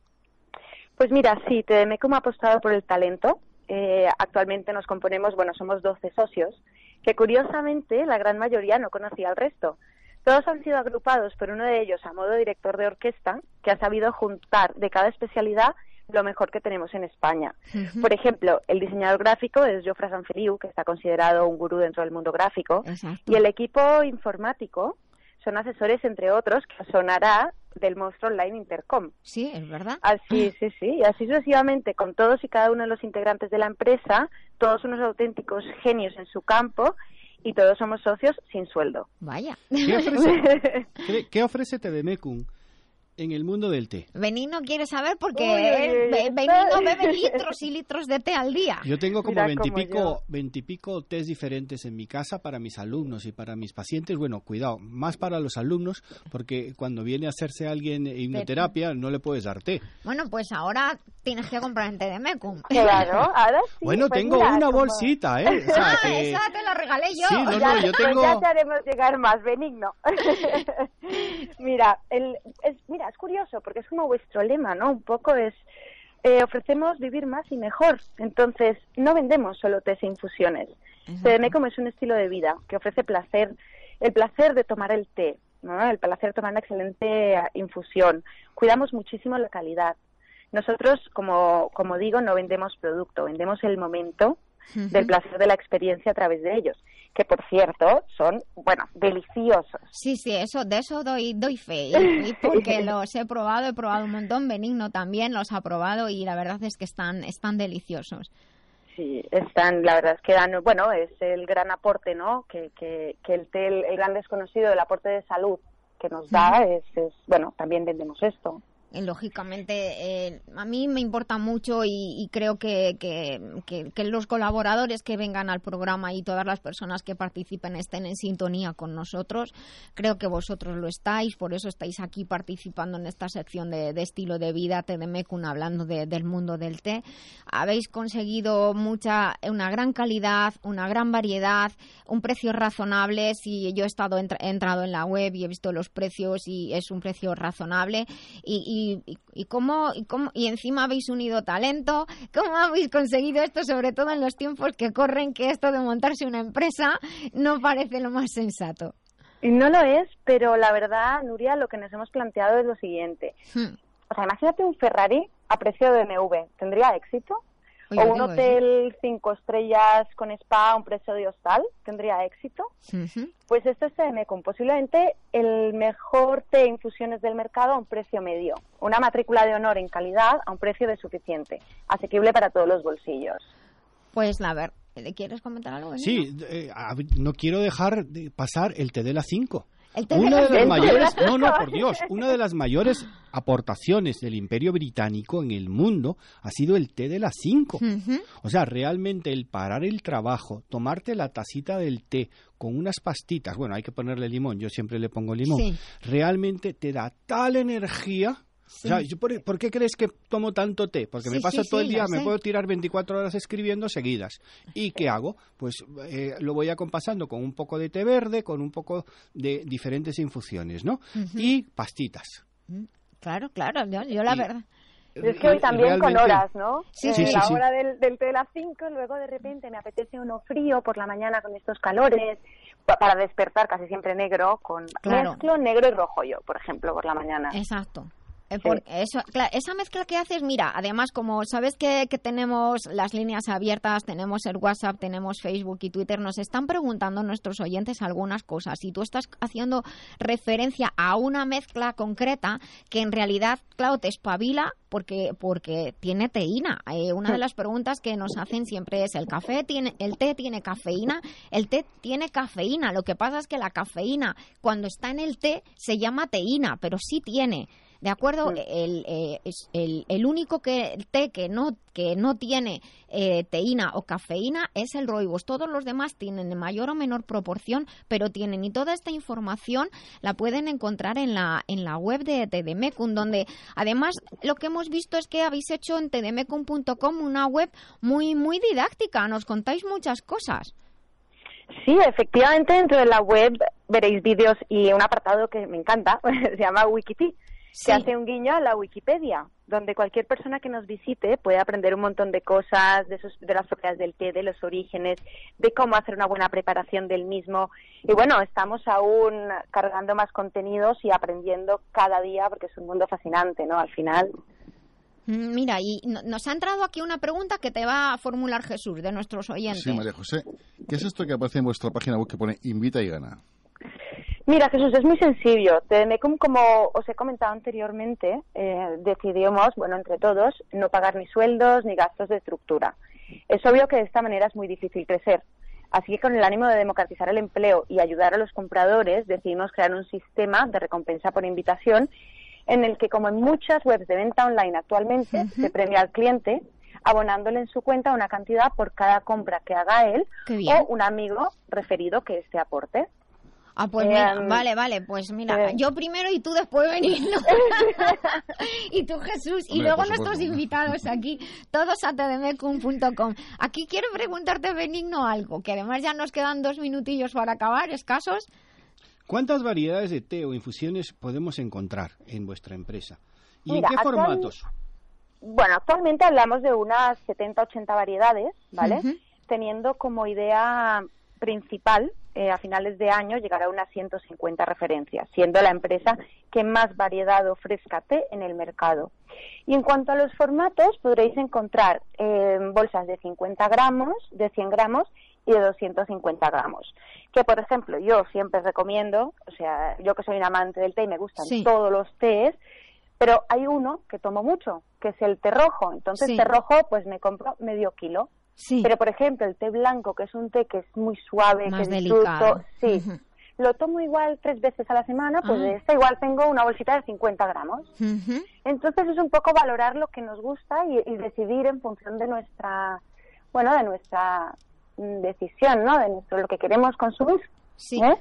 Pues mira, sí, TDMECOM ha apostado por el talento. Eh, actualmente nos componemos, bueno, somos 12 socios, que curiosamente la gran mayoría no conocía al resto. Todos han sido agrupados por uno de ellos a modo director de orquesta, que ha sabido juntar de cada especialidad lo mejor que tenemos en España. Por ejemplo, el diseñador gráfico es Jofre Sanfeliu, que está considerado un gurú dentro del mundo gráfico, Exacto. y el equipo informático son asesores, entre otros, que sonará del monstruo online Intercom. Sí, es verdad. Así, sí, sí, y así sucesivamente con todos y cada uno de los integrantes de la empresa, todos unos auténticos genios en su campo y todos somos socios sin sueldo. Vaya. ¿Qué ofrece, ¿qué, qué ofrece en el mundo del té? Benigno quiere saber porque Uy, uy, bebe litros y litros de té al día. Yo tengo como veintipico, veintipico tés diferentes en mi casa para mis alumnos y para mis pacientes. Bueno, cuidado, más para los alumnos, porque cuando viene a hacerse alguien hipnoterapia no le puedes dar té. Bueno, pues ahora tienes que comprar en TDMecum. Claro, ahora sí. bueno, pues tengo mira, una como- bolsita, ¿eh? O sea, Ah, que- esa te la regalé yo. Sí, no, Ya- no, yo pues tengo... ya te haremos llegar más, benigno. mira, el, es, mira, es curioso porque es como vuestro lema, ¿no? Un poco es eh, ofrecemos vivir más y mejor. Entonces, no vendemos solo tés e infusiones. Como es un estilo de vida que ofrece placer, el placer de tomar el té, ¿no? el placer de tomar una excelente eh, infusión. Cuidamos muchísimo la calidad. Nosotros, como, como digo, no vendemos producto, vendemos el momento del placer de la experiencia a través de ellos, que por cierto son, bueno, deliciosos. Sí, sí, eso, de eso doy, doy fe. Y, y porque los he probado, he probado un montón. Benigno también los ha probado y la verdad es que están, están deliciosos. Sí, están, la verdad es que dan, bueno, es el gran aporte, ¿no? Que, que, que el té, el, el gran desconocido del aporte de salud que nos da es, es, bueno, también vendemos esto. Eh, Lógicamente, eh, a mí me importa mucho y, creo que, que, los colaboradores que vengan al programa y todas las personas que participen estén en sintonía con nosotros. Creo que vosotros lo estáis, por eso estáis aquí participando en esta sección de, estilo de vida TDMECUN hablando de- del mundo del té. Habéis conseguido mucha, una gran calidad, una gran variedad, un precio razonable. Si yo he estado he entrado en la web y he visto los precios y es un precio razonable y, y, y, y cómo, y cómo y encima habéis unido talento cómo habéis conseguido esto sobre todo en los tiempos que corren que esto de montarse una empresa no parece lo más sensato no lo es, pero la verdad, Nuria, lo que nos hemos planteado es lo siguiente. Hmm. O sea, imagínate un Ferrari a precio de BMW. ¿Tendría éxito? Oye, o un hotel cinco estrellas con spa a un precio de hostal. ¿Tendría éxito? Pues esto es TMCOM, posiblemente el mejor té infusiones del mercado a un precio medio. Una matrícula de honor en calidad a un precio de suficiente. Asequible para todos los bolsillos. pues la ver ¿le quieres comentar algo? Sí, eh, a- no quiero dejar de pasar el té de las 5. Una de las cinco. mayores, no, no, por Dios, una de las mayores aportaciones del Imperio Británico en el mundo ha sido el té de las 5. Ujú. O sea, realmente el parar el trabajo, tomarte la tacita del té con unas pastitas, bueno, hay que ponerle limón, yo siempre le pongo limón, Sí. realmente te da tal energía. Sí. O sea, por, ¿por qué crees que tomo tanto té? Porque me Sí, paso sí, todo sí, el día, me sé. puedo tirar 24 horas escribiendo seguidas. ¿Y qué hago? Pues eh, lo voy acompasando con un poco de té verde, con un poco de diferentes infusiones, ¿no? Ujú. Y pastitas. claro claro yo, yo la Y- verdad Es que hoy también con Realmente- horas, ¿no? Sí, Eh, sí, sí, la sí. hora del, del té de las 5, luego de repente me apetece uno frío por la mañana con estos calores, pa- para despertar casi siempre negro, con Claro. mezclo negro y rojo yo, por ejemplo, por la mañana. exacto Eh, eso, esa mezcla que haces, mira, además como sabes que, que, tenemos las líneas abiertas, tenemos el WhatsApp, tenemos Facebook y Twitter, nos están preguntando nuestros oyentes algunas cosas y tú estás haciendo referencia a una mezcla concreta que en realidad, claro, te espabila porque, porque tiene teína. Eh, una de las preguntas que nos hacen siempre es, ¿el café tiene, el té tiene cafeína? El té tiene cafeína. Lo que pasa es que la cafeína, cuando está en el té, se llama teína, pero sí tiene. ¿De acuerdo? El, eh, el, el, único que, té que no, que no tiene eh, teína o cafeína es el roibos. Todos los demás tienen en mayor o menor proporción, pero tienen. Y toda esta información la pueden encontrar en la, en la web de TDMECUN, donde además lo que hemos visto es que habéis hecho en tdmecun.com una web muy, muy didáctica. Nos contáis muchas cosas. Sí, efectivamente, dentro de la web veréis vídeos y un apartado que me encanta, se llama Wikiti se hace un guiño a la Wikipedia, donde cualquier persona que nos visite puede aprender un montón de cosas, de, de las propiedades del té, de los orígenes, de cómo hacer una buena preparación del mismo. Y bueno, estamos aún cargando más contenidos y aprendiendo cada día porque es un mundo fascinante, ¿no? Al final. Mm, mira, y nos ha entrado aquí una pregunta que te va a formular Jesús de nuestros oyentes. Sí, María José. ¿Qué es esto que aparece en vuestra página web que pone invita y gana? Mira, Jesús, es muy sencillo. Como os he comentado anteriormente, eh, decidimos, bueno, entre todos, no pagar ni sueldos ni gastos de estructura. Es obvio que de esta manera es muy difícil crecer. Así que con el ánimo de democratizar el empleo y ayudar a los compradores, decidimos crear un sistema de recompensa por invitación en el que, como en muchas webs de venta online actualmente, se premia al cliente abonándole en su cuenta una cantidad por cada compra que haga él o un amigo referido que este aporte. Ah, pues mira, em, vale, vale, pues mira, eh. yo primero y tú después venir, ¿no? y tú Jesús, y luego nuestros invitados aquí, todos a tdmcum.com. Aquí quiero preguntarte, Benigno, algo, que además ya nos quedan dos minutillos para acabar, escasos. ¿Cuántas variedades de té o infusiones podemos encontrar en vuestra empresa? ¿Y en qué formatos? Bueno, actualmente hablamos de unas 70-80 variedades, ¿vale? Teniendo como idea principal eh, a finales de año llegará a unas 150 referencias, siendo la empresa que más variedad ofrezca té en el mercado. Y en cuanto a los formatos, podréis encontrar eh, bolsas de 50 gramos, de 100 gramos y de 250 gramos. Que, por ejemplo, yo siempre recomiendo, o sea, yo que soy un amante del té y me gustan todos los tés, pero hay uno que tomo mucho, que es el té rojo. Entonces, té rojo, pues me compro medio kilo pero, por ejemplo, el té blanco, que es un té que es muy suave, Más que delicado. sí, lo tomo igual tres veces a la semana, pues de esta igual tengo una bolsita de 50 gramos. Entonces es un poco valorar lo que nos gusta y, decidir en función de nuestra, bueno, de nuestra mm, decisión, ¿no? De nuestro, lo que queremos consumir. Sí. ¿eh?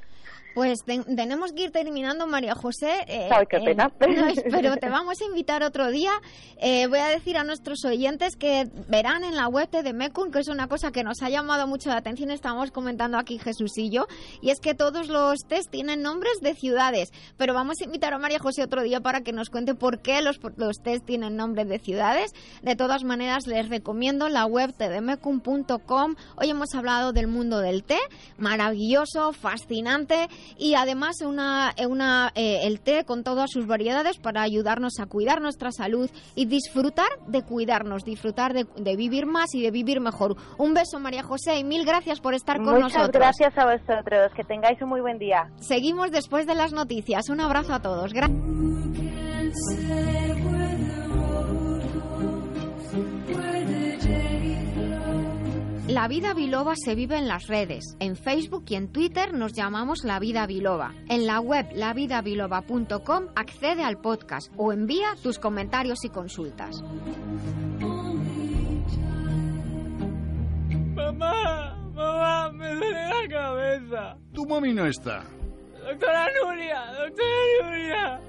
Pues tenemos que ir terminando, María José. Eh, qué eh, pena. pero te vamos a invitar otro día. Eh, voy a decir a nuestros oyentes que verán en la web de Mecun, que es una cosa que nos ha llamado mucho la atención, estamos comentando aquí Jesús y yo, y es que todos los test tienen nombres de ciudades. Pero vamos a invitar a María José otro día para que nos cuente por qué los, los test tienen nombres de ciudades. De todas maneras, les recomiendo la web tdmecum.com. Hoy hemos hablado del mundo del té, maravilloso, fascinante y además una, una, eh, el té con todas sus variedades para ayudarnos a cuidar nuestra salud y disfrutar de cuidarnos, disfrutar de, vivir más y de vivir mejor. Un beso, María José, y mil gracias por estar con nosotros. Muchas gracias a vosotros. Que tengáis un muy buen día. Seguimos después de las noticias. Un abrazo a todos. Gracias. La vida biloba se vive en las redes. En Facebook y en Twitter nos llamamos La Vida Biloba. En la web lavidabiloba.com accede al podcast o envía tus comentarios y consultas. Mamá, mamá, me duele la cabeza. Tu mami no está. Doctora Nuria, doctora Nuria.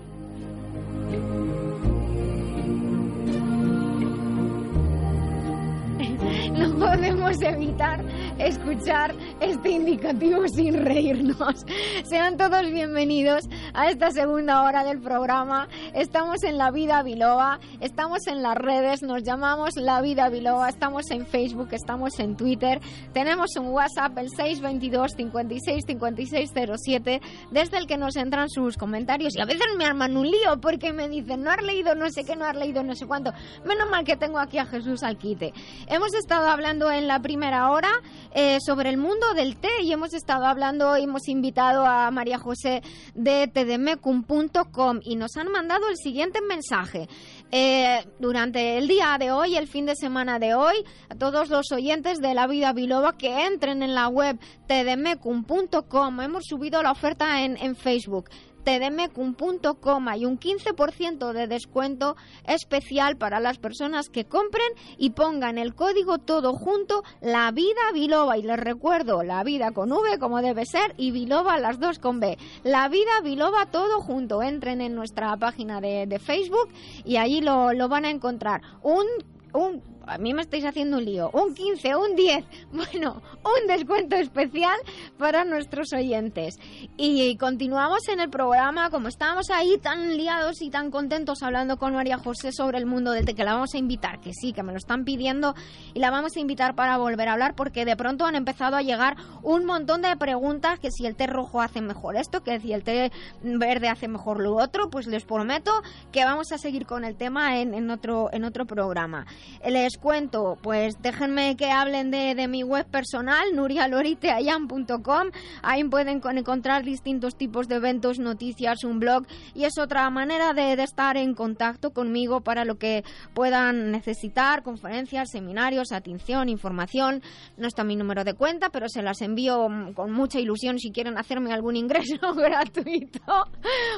No podemos evitar escuchar este indicativo sin reírnos. Sean todos bienvenidos a esta segunda hora del programa. Estamos en La Vida Biloba, estamos en las redes, nos llamamos La Vida Biloba, estamos en Facebook, estamos en Twitter, tenemos un WhatsApp, el 622 56 56 07, desde el que nos entran sus comentarios y a veces me arman un lío porque me dicen no has leído no sé qué, no has leído no sé cuánto. Menos mal que tengo aquí a Jesús Alquite. Hemos estado hablando en la primera hora eh, sobre el mundo del té y hemos estado hablando, hemos invitado a María José de tdmecum.com y nos han mandado el siguiente mensaje. Eh, durante el día de hoy, el fin de semana de hoy, a todos los oyentes de La Vida Biloba que entren en la web tdmecum.com. Hemos subido la oferta en, en Facebook tdmecum.com hay un 15% de descuento especial para las personas que compren y pongan el código todo junto, la vida biloba. Y les recuerdo, la vida con V como debe ser y biloba las dos con B. La vida biloba todo junto. Entren en nuestra página de, de Facebook y allí lo, lo van a encontrar. Un un, a mí me estáis haciendo un lío, un 15, un 10, bueno, un descuento especial para nuestros oyentes. Y continuamos en el programa, como estábamos ahí tan liados y tan contentos hablando con María José sobre el mundo del té, que la vamos a invitar, que sí, que me lo están pidiendo, y la vamos a invitar para volver a hablar, porque de pronto han empezado a llegar un montón de preguntas, que si el té rojo hace mejor esto, que si el té verde hace mejor lo otro, pues les prometo que vamos a seguir con el tema en, otro, en otro programa. Les cuento, pues déjenme que hablen de, de mi web personal, nurialoriteayan.com. Ahí pueden con- encontrar distintos tipos de eventos, noticias, un blog y es otra manera de, de estar en contacto conmigo para lo que puedan necesitar, conferencias, seminarios, atención, información. No está mi número de cuenta, pero se las envío mm, con mucha ilusión si quieren hacerme algún ingreso gratuito,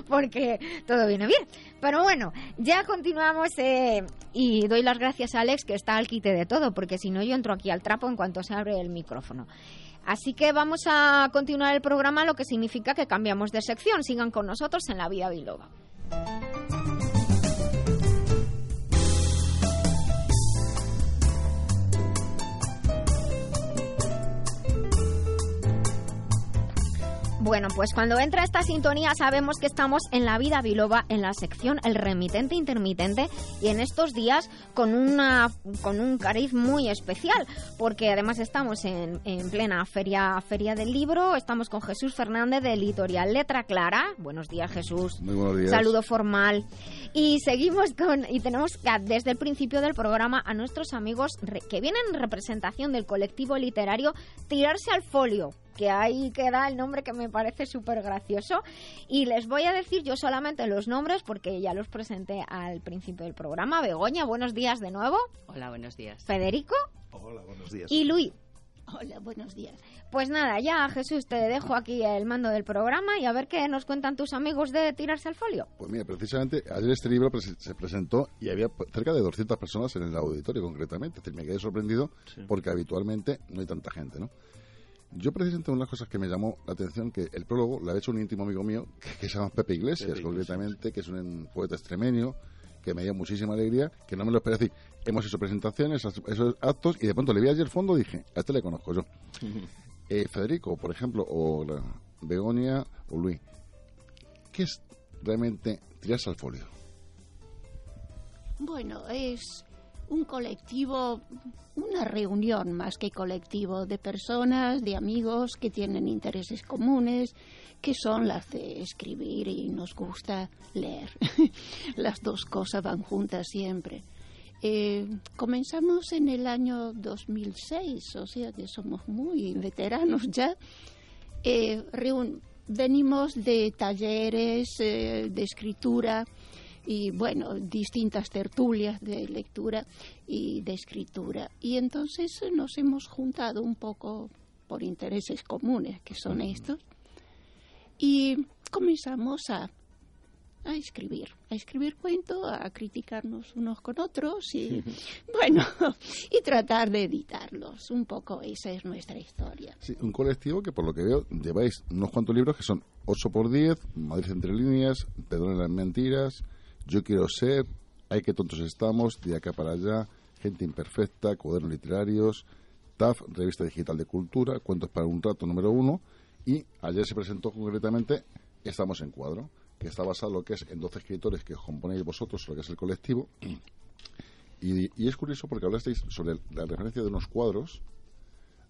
porque todo viene bien. Pero bueno, ya continuamos eh, y doy las gracias a Alex que está al quite de todo, porque si no yo entro aquí al trapo en cuanto se abre el micrófono. Así que vamos a continuar el programa, lo que significa que cambiamos de sección. Sigan con nosotros en la vida biloba. Bueno, pues cuando entra esta sintonía sabemos que estamos en la vida biloba, en la sección El remitente intermitente y en estos días con, una, con un cariz muy especial, porque además estamos en, en plena feria, feria del libro, estamos con Jesús Fernández de Editorial Letra Clara. Buenos días Jesús. Muy buenos días. Saludo formal. Y seguimos con, y tenemos que, desde el principio del programa a nuestros amigos que vienen en representación del colectivo literario Tirarse al Folio que ahí queda el nombre que me parece súper gracioso. Y les voy a decir yo solamente los nombres porque ya los presenté al principio del programa. Begoña, buenos días de nuevo. Hola, buenos días. Federico Hola, buenos días. y Luis. Hola, buenos días. Pues nada, ya Jesús, te dejo aquí el mando del programa y a ver qué nos cuentan tus amigos de Tirarse al Folio. Pues mira, precisamente ayer este libro se presentó y había cerca de 200 personas en el auditorio concretamente. Es decir, me quedé sorprendido porque habitualmente no hay tanta gente, ¿no? Yo precisamente una de las cosas que me llamó la atención que el prólogo lo ha hecho un íntimo amigo mío que, que se llama Pepe Iglesias, Pepe Iglesias. concretamente, que es un poeta extremeño que me dio muchísima alegría, que no me lo esperé decir. Hemos hecho presentaciones, esos actos, y de pronto le vi ayer el fondo y dije, a este le conozco yo. Eh, Federico, por ejemplo, o la Begoña o Luis, ¿qué es realmente tirarse al folio? Bueno, es un colectivo, una reunión más que colectivo de personas, de amigos que tienen intereses comunes, que son las de escribir y nos gusta leer. las dos cosas van juntas siempre. Eh, comenzamos en el año 2006, o sea que somos muy veteranos ya. Eh, venimos de talleres eh, de escritura y, bueno, distintas tertulias de lectura y de escritura. Y entonces nos hemos juntado un poco por intereses comunes, que son estos, y comenzamos a, a escribir, a escribir cuentos, a criticarnos unos con otros y, bueno, y tratar de editarlos. Un poco esa es nuestra historia. Sí, un colectivo que por lo que veo lleváis unos cuantos libros que son 8 por 10, Madrid entre líneas, Perdón las mentiras, Yo quiero ser, Ay que tontos estamos, De acá para allá, Gente imperfecta, Cuadernos literarios, TAF, Revista Digital de Cultura, Cuentos para un rato número uno y ayer se presentó concretamente Estamos en cuadro. que está basado en lo que es en 12 escritores que os componéis vosotros, lo que es el colectivo. Y, y es curioso porque hablasteis sobre la referencia de unos cuadros.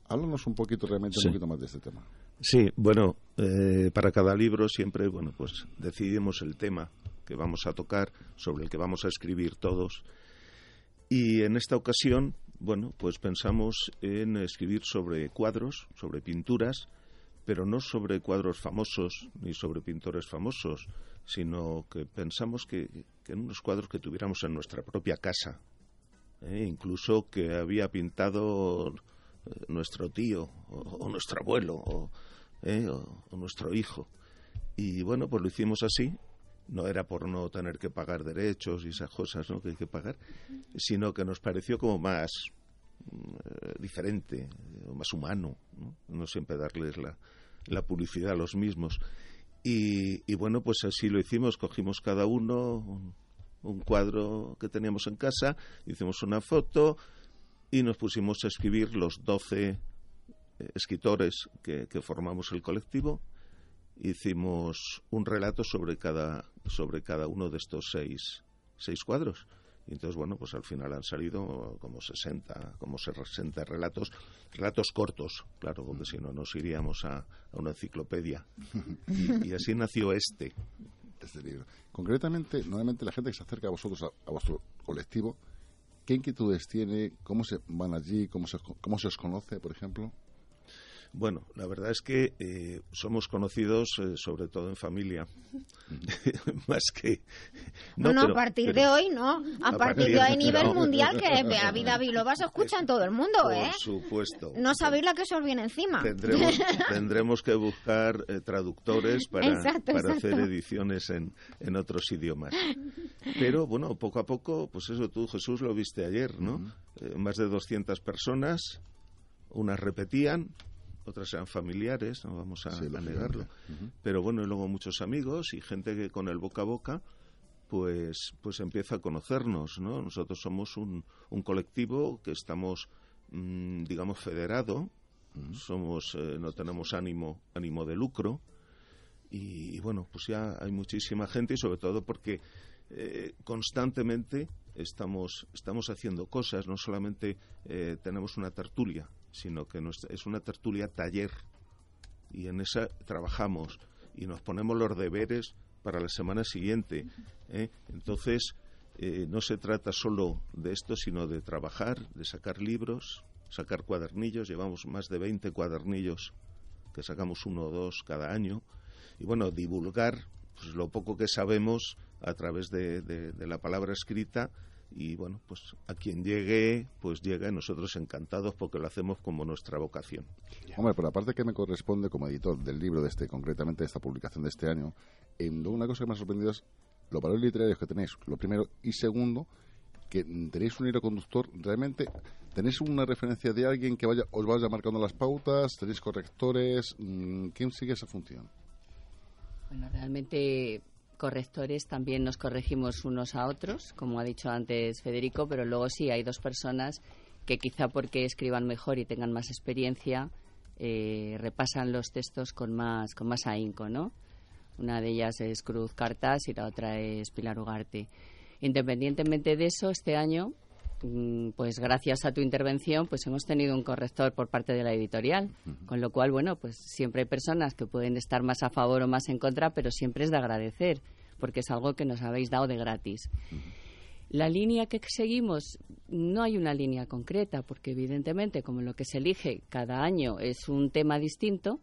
Háblanos un poquito, realmente, Sí. un poquito más de este tema. Sí, bueno, eh, para cada libro siempre, bueno, pues decidimos el tema que vamos a tocar, sobre el que vamos a escribir todos. Y en esta ocasión, bueno, pues pensamos en escribir sobre cuadros, sobre pinturas, pero no sobre cuadros famosos ni sobre pintores famosos, sino que pensamos que, en unos cuadros que tuviéramos en nuestra propia casa, ¿eh? incluso que había pintado eh, nuestro tío o, o nuestro abuelo o, ¿eh? o- o nuestro hijo. Y bueno, pues lo hicimos así. No era por no tener que pagar derechos y esas cosas ¿no? que hay que pagar, sino que nos pareció como más eh, diferente, más humano, ¿no? Siempre darles la, la publicidad a los mismos. Y, y bueno, pues así lo hicimos, cogimos cada uno un, un cuadro que teníamos en casa, hicimos una foto y nos pusimos a escribir los 12 eh, escritores que formamos el colectivo. Hicimos un relato sobre cada, sobre cada uno de estos seis, seis cuadros. Y entonces, bueno, pues al final han salido como 60, como 60 relatos, relatos cortos, claro, porque si no nos iríamos a, a una enciclopedia. Y, así nació este. Este libro. Concretamente, normalmente la gente que se acerca a vosotros, a, a vuestro colectivo, ¿qué inquietudes tiene? ¿Cómo se van allí? ¿Cómo se, cómo se os conoce, por ejemplo? Bueno, la verdad es que eh, somos conocidos eh, sobre todo en familia, más que... No, no, pero- a partir pero- de hoy no. A, A partir partir de hoy nivel no. mundial que a Vida Biloba se escucha en todo el mundo, Por ¿eh? supuesto. No sabéis la que se os viene encima. Tendremos, tendremos que buscar eh, traductores para, Exacto, para hacer ediciones en, en otros idiomas. Pero bueno, poco a poco, pues eso tú, Jesús, lo viste ayer, ¿no? Eh, más de 200 personas, unas repetían, otras eran familiares, no vamos a, Sí, a lógicamente. negarlo. Pero bueno, y luego muchos amigos y gente que con el boca a boca pues, pues empieza a conocernos, ¿no? Nosotros somos un, un colectivo que estamos, mm, digamos, federado, somos, eh, no tenemos ánimo, ánimo de lucro, y, y bueno, pues ya hay muchísima gente y sobre todo porque eh, constantemente estamos, estamos haciendo cosas, no solamente eh, tenemos una tertulia, sino que nuestra- es una tertulia taller y en esa trabajamos y nos ponemos los deberes para la semana siguiente. ¿eh? Entonces, eh, no se trata solo de esto, sino de trabajar, de sacar libros, sacar cuadernillos. Llevamos más de 20 cuadernillos que sacamos uno o dos cada año. Y bueno, divulgar pues, lo poco que sabemos a través de, de- de la palabra escrita. Y bueno, pues a quien llegue, pues llega y nosotros encantados porque lo hacemos como nuestra vocación. Hombre, por la parte que me corresponde como editor del libro de este, concretamente de esta publicación de este año, en una cosa que me ha sorprendido es los valores literarios que tenéis, lo primero, y segundo, que tenéis un hilo conductor, realmente tenéis una referencia de alguien que vaya, os vaya marcando las pautas, tenéis correctores, mm, ¿quién sigue esa función? Bueno, realmente correctores también nos corregimos unos a otros, como ha dicho antes Federico, pero luego sí hay dos personas que quizá porque escriban mejor y tengan más experiencia eh, repasan los textos con más con más ahínco, ¿no? Una de ellas es Cruz Cartas y la otra es Pilar Ugarte. Independientemente de eso, este año, pues gracias a tu intervención, pues hemos tenido un corrector por parte de la editorial, con lo cual, bueno, pues siempre hay personas que pueden estar más a favor o más en contra, pero siempre es de agradecer, porque es algo que nos habéis dado de gratis. La línea que seguimos, no hay una línea concreta, porque evidentemente, como lo que se elige cada año es un tema distinto,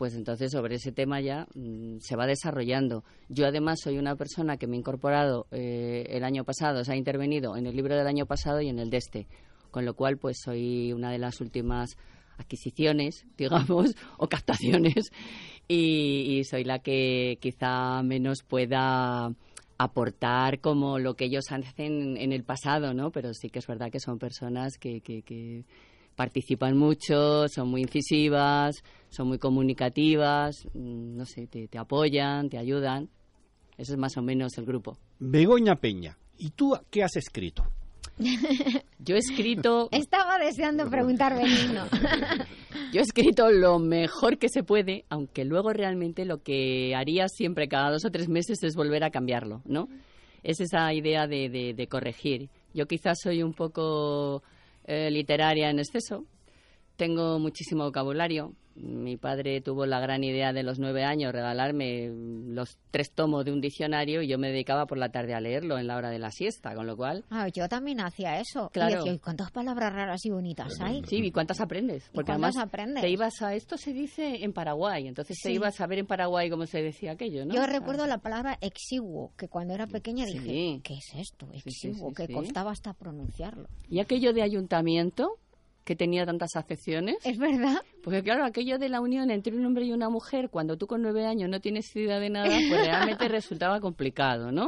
pues entonces sobre ese tema ya mm, se va desarrollando. Yo además soy una persona que me he incorporado eh, el año pasado, se ha intervenido en el libro del año pasado y en el de este, con lo cual pues soy una de las últimas adquisiciones, digamos, o captaciones y, soy la que quizá menos pueda aportar como lo que ellos hacen en el pasado, ¿no? Pero sí que es verdad que son personas que, que, que participan mucho, son muy incisivas, son muy comunicativas, mm, no sé, te, te apoyan, te ayudan. Ese es más o menos el grupo. Begoña Peña, ¿y tú qué has escrito? Yo he escrito... Estaba deseando preguntar Benigno. Yo he escrito lo mejor que se puede, aunque luego realmente lo que haría siempre cada dos o tres meses es volver a cambiarlo, ¿no? Es esa idea de, de- de corregir. Yo quizás soy un poco eh, literaria en exceso. Tengo muchísimo vocabulario. Mi padre tuvo la gran idea de los nueve años regalarme los tres tomos de un diccionario y yo me dedicaba por la tarde a leerlo en la hora de la siesta, con lo cual... Ah, yo también hacía eso. Claro. Y decía, "¿Y ¿cuántas palabras raras y bonitas hay? Sí, ¿y cuántas aprendes? ¿Y Porque cuántas además aprendes? te ibas a... Esto se dice en Paraguay, entonces te Sí. ibas a ver en Paraguay cómo se decía aquello, ¿no? Yo recuerdo la palabra exiguo, que cuando era pequeña dije, Sí. ¿qué es esto? Exiguo, sí, que costaba hasta pronunciarlo. Y aquello de ayuntamiento, que tenía tantas acepciones. Es verdad. Porque claro, aquello de la unión entre un hombre y una mujer, cuando tú con nueve años no tienes idea de nada, pues realmente resultaba complicado, ¿no?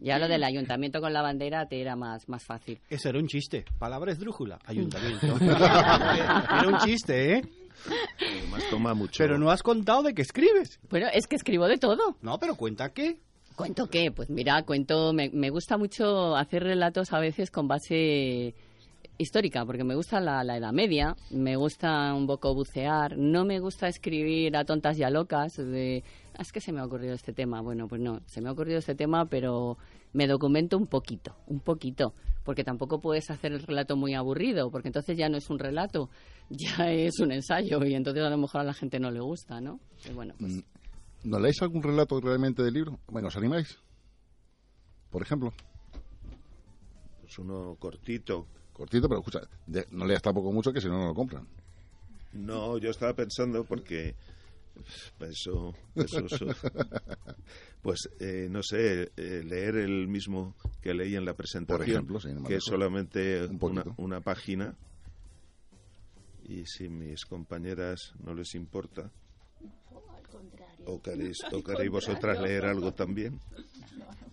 Ya lo del ayuntamiento con la bandera te era más, más fácil. Eso era un chiste. Palabra esdrújula. Ayuntamiento. era un chiste, ¿eh? Además toma mucho. Pero no has contado de qué escribes. Bueno, es que escribo de todo. No, pero cuenta qué. ¿Cuento qué? Pues mira, cuento, me, me gusta mucho hacer relatos a veces con base histórica, porque me gusta la, la Edad Media, me gusta un poco bucear, no me gusta escribir a tontas y a locas de, "Ah, es que se me ha ocurrido este tema. Bueno, pues no, se me ha ocurrido este tema, pero me documento un poquito, un poquito, porque tampoco puedes hacer el relato muy aburrido, porque entonces ya no es un relato, ya es un ensayo, y entonces a lo mejor a la gente no le gusta, ¿no? Pues bueno, pues Mm, ¿No leéis algún relato realmente del libro? Bueno, ¿os animáis? Por ejemplo. Pues uno cortito. Cortito, pero escucha, de- no leas tampoco mucho que si no, no lo compran. No, yo estaba pensando porque eso, eso, eso. pues eh, no sé, eh, leer el mismo que leí en la presentación, Por ejemplo, sí, no me que es solamente Un una, poquito. una página. Y si mis compañeras no les importa, o queréis, o queréis vosotras leer algo también.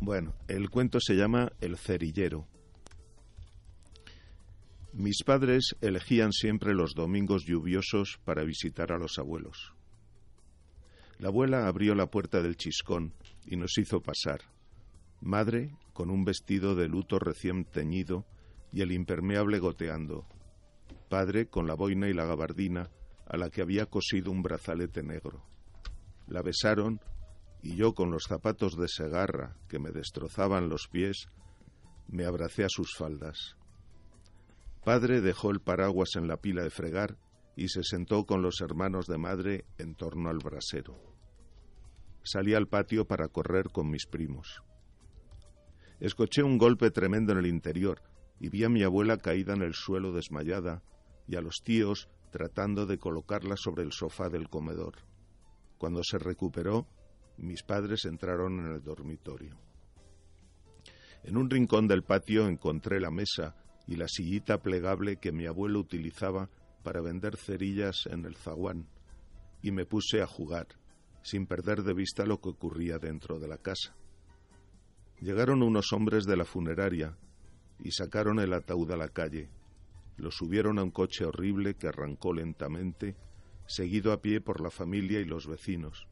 Bueno, el cuento se llama El cerillero. Mis padres elegían siempre los domingos lluviosos para visitar a los abuelos. La abuela abrió la puerta del chiscón y nos hizo pasar. Madre, con un vestido de luto recién teñido y el impermeable goteando. Padre, con la boina y la gabardina a la que había cosido un brazalete negro. La besaron y yo, con los zapatos de segarra que me destrozaban los pies, me abracé a sus faldas. Padre dejó el paraguas en la pila de fregar y se sentó con los hermanos de madre en torno al brasero. Salí al patio para correr con mis primos. Escuché un golpe tremendo en el interior y vi a mi abuela caída en el suelo desmayada y a los tíos tratando de colocarla sobre el sofá del comedor. Cuando se recuperó, mis padres entraron en el dormitorio. En un rincón del patio encontré la mesa y la sillita plegable que mi abuelo utilizaba para vender cerillas en el zaguán, y me puse a jugar, sin perder de vista lo que ocurría dentro de la casa. Llegaron unos hombres de la funeraria y sacaron el ataúd a la calle. Lo subieron a un coche horrible que arrancó lentamente, seguido a pie por la familia y los vecinos.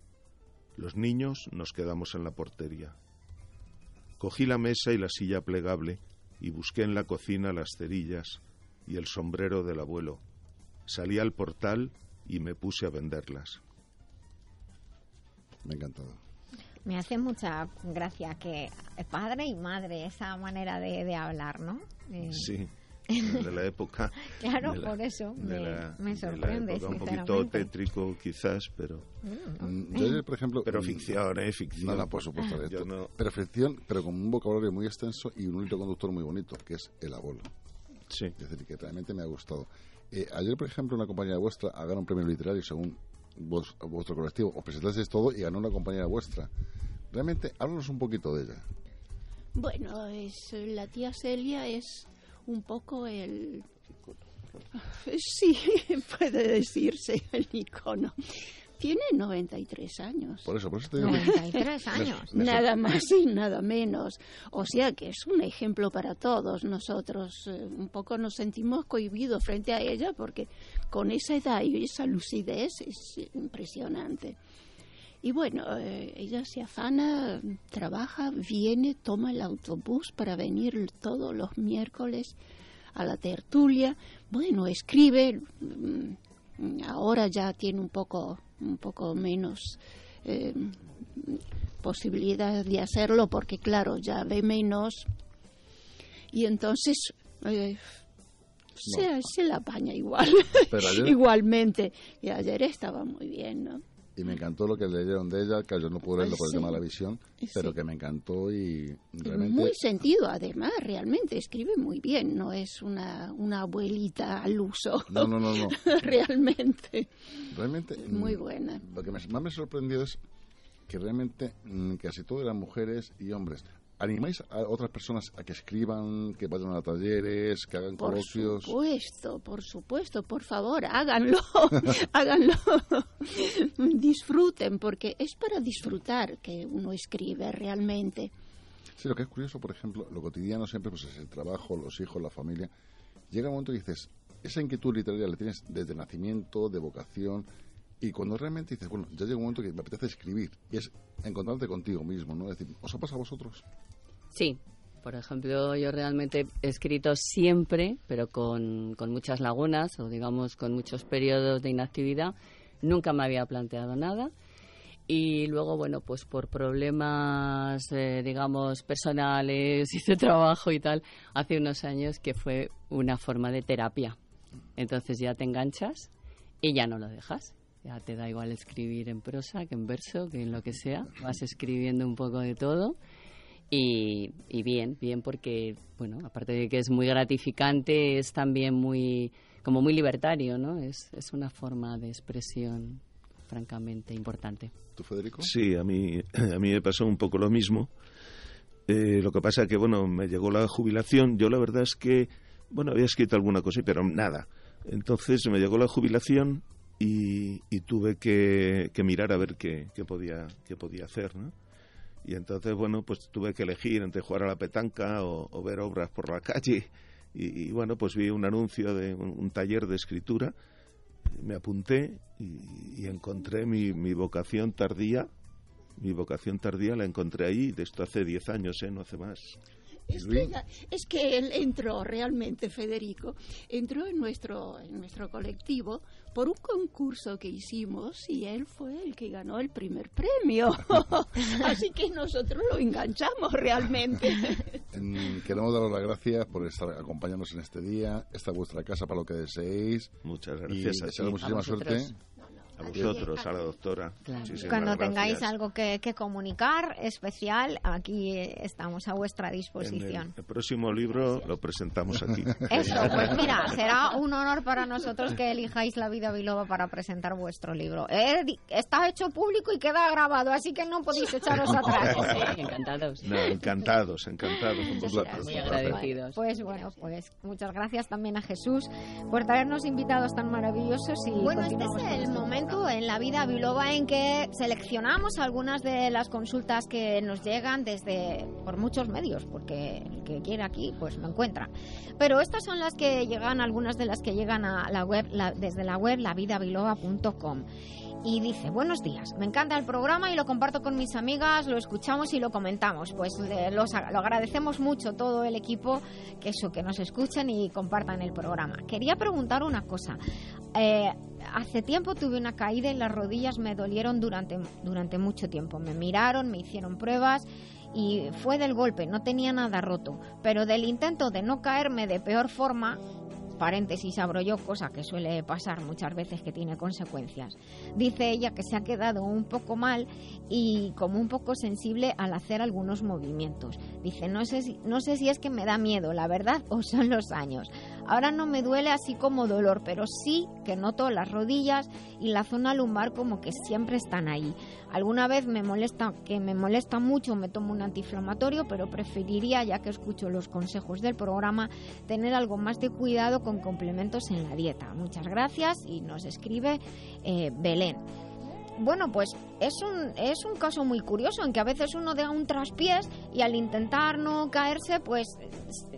Los niños nos quedamos en la portería. Cogí la mesa y la silla plegable y busqué en la cocina las cerillas y el sombrero del abuelo. Salí al portal y me puse a venderlas. Me ha encantado. Me hace mucha gracia que padre y madre, esa manera de, de hablar, ¿no? Eh, Sí, de la época. Claro, la- por eso me, la- me sorprende, época, un poquito tétrico quizás, pero Mm, Yo, ayer, por ejemplo... Pero mm, ficción, ¿eh? Ficción. No, no, por supuesto. Yo esto- no- Pero ficción, pero con un vocabulario muy extenso y un hilo conductor muy bonito, que es el abuelo. Sí. Es decir, que realmente me ha gustado. Eh, ayer, por ejemplo, una compañera vuestra ha ganado un premio literario según vos- vuestro colectivo. Os presentasteis todo y ganó una compañera vuestra. Realmente, háblanos un poquito de ella. Bueno, es, la tía Celia es un poco el... Sí, puede decirse el icono. Tiene 93 años. Por eso, por eso te digo... 93 años. Nada más y nada menos. O sea que es un ejemplo para todos. Nosotros eh, un poco nos sentimos cohibidos frente a ella porque con esa edad y esa lucidez es impresionante. Y bueno, eh, ella se afana, trabaja, viene, toma el autobús para venir todos los miércoles a la tertulia. Bueno, escribe, mm, ahora ya tiene un poco, un poco menos eh, posibilidad de hacerlo porque claro, ya ve menos y entonces eh, se, se la apaña igual, Pero ayer- igualmente. Y ayer estaba muy bien, ¿no? Y me encantó lo que leyeron de ella, que yo no pude leerlo por el tema de la visión, Sí. pero que me encantó y realmente... Muy sentido, además, realmente escribe muy bien, no es una, una abuelita al uso. No, no, no, no. realmente. Realmente... Muy mm, buena. Lo que más me sorprendió es que realmente casi todas las mujeres y hombres animáis a otras personas a que escriban, que vayan a talleres, que hagan Por coloquios. supuesto, por supuesto, por favor, háganlo, háganlo. Disfruten, porque es para disfrutar que uno escribe realmente. Sí, lo que es curioso, por ejemplo, lo cotidiano siempre pues es el trabajo, los hijos, la familia. Llega un momento que dices, esa inquietud literaria la tienes desde nacimiento, de vocación, y cuando realmente dices, bueno, ya llega un momento que me apetece escribir, y es encontrarte contigo mismo, ¿no? Es decir, ¿os ha pasado a vosotros? Sí, por ejemplo, yo realmente he escrito siempre, pero con, con muchas lagunas o digamos con muchos periodos de inactividad. Nunca me había planteado nada. Y luego, bueno, pues por problemas, eh, digamos, personales y de trabajo y tal, hace unos años que fue una forma de terapia. Entonces ya te enganchas y ya no lo dejas. Ya te da igual escribir en prosa que en verso, que en lo que sea. Vas escribiendo un poco de todo. Y, y bien, bien porque, bueno, aparte de que es muy gratificante, es también muy, como muy libertario, ¿no? Es, es una forma de expresión francamente importante. ¿Tú, Federico? Sí, a mí, a mí me pasó un poco lo mismo. Eh, lo que pasa que, bueno, me llegó la jubilación. Yo la verdad es que, bueno, había escrito alguna cosa, pero nada. Entonces me llegó la jubilación y, y tuve que, que mirar a ver qué, podía, qué podía hacer, ¿no? Y entonces, bueno, pues tuve que elegir entre jugar a la petanca o, ver obras por la calle. Y, bueno, pues vi un anuncio de un, taller de escritura. Me apunté y, y encontré mi, mi vocación tardía. Mi vocación tardía la encontré ahí, de esto hace 10 años, ¿eh? No hace más. Es que, es que él entró realmente, Federico, entró en nuestro, en nuestro colectivo por un concurso que hicimos y él fue el que ganó el primer premio. Así que nosotros lo enganchamos realmente. Queremos daros las gracias por estar acompañándonos en este día. Esta es vuestra casa para lo que deseéis. Muchas Y gracias a desearos ti. muchísima A suerte. A vosotros, a la doctora. Muchísimas Cuando gracias. tengáis algo que, que comunicar especial, aquí estamos a vuestra En disposición. el, el próximo libro lo presentamos aquí. Eso, pues mira, será un honor para nosotros que elijáis La Vida Biloba para presentar vuestro libro. Eh, está hecho público y queda grabado, así que no podéis echaros atrás. encantados. No, encantados, encantados con vosotros. Muy agradecidos. Pues bueno, pues muchas gracias también a Jesús por traernos invitados tan maravillosos y bueno, este es el momento en la vida biloba en que seleccionamos algunas de las consultas que nos llegan desde por muchos medios, porque el que quiere aquí pues me encuentra. Pero estas son las que llegan, algunas de las que llegan a la web la- desde la web lavidabiloba.com. Y dice, buenos días, me encanta el programa y lo comparto con mis amigas, lo escuchamos y lo comentamos. Pues le- los lo agradecemos mucho todo el equipo que eso, que nos escuchen y compartan el programa. Quería preguntar una cosa. Eh, hace tiempo tuve una caída y las rodillas me dolieron durante, durante mucho tiempo. Me miraron, me hicieron pruebas y fue del golpe, no tenía nada roto. Pero del intento de no caerme de peor forma, paréntesis abro yo, cosa que suele pasar muchas veces que tiene consecuencias. Dice ella que se ha quedado un poco mal y como un poco sensible al hacer algunos movimientos. Dice, no sé si, no sé si es que me da miedo, la verdad, o son los años. Ahora no me duele así como dolor, pero sí que noto las rodillas y la zona lumbar como que siempre están ahí. Alguna vez me molesta, que me molesta mucho, me tomo un antiinflamatorio, pero preferiría, ya que escucho los consejos del programa, tener algo más de cuidado con complementos en la dieta. Muchas gracias y nos escribe eh, Belén. Bueno, pues es un, es un caso muy curioso en que a veces uno da un traspiés y al intentar no caerse, pues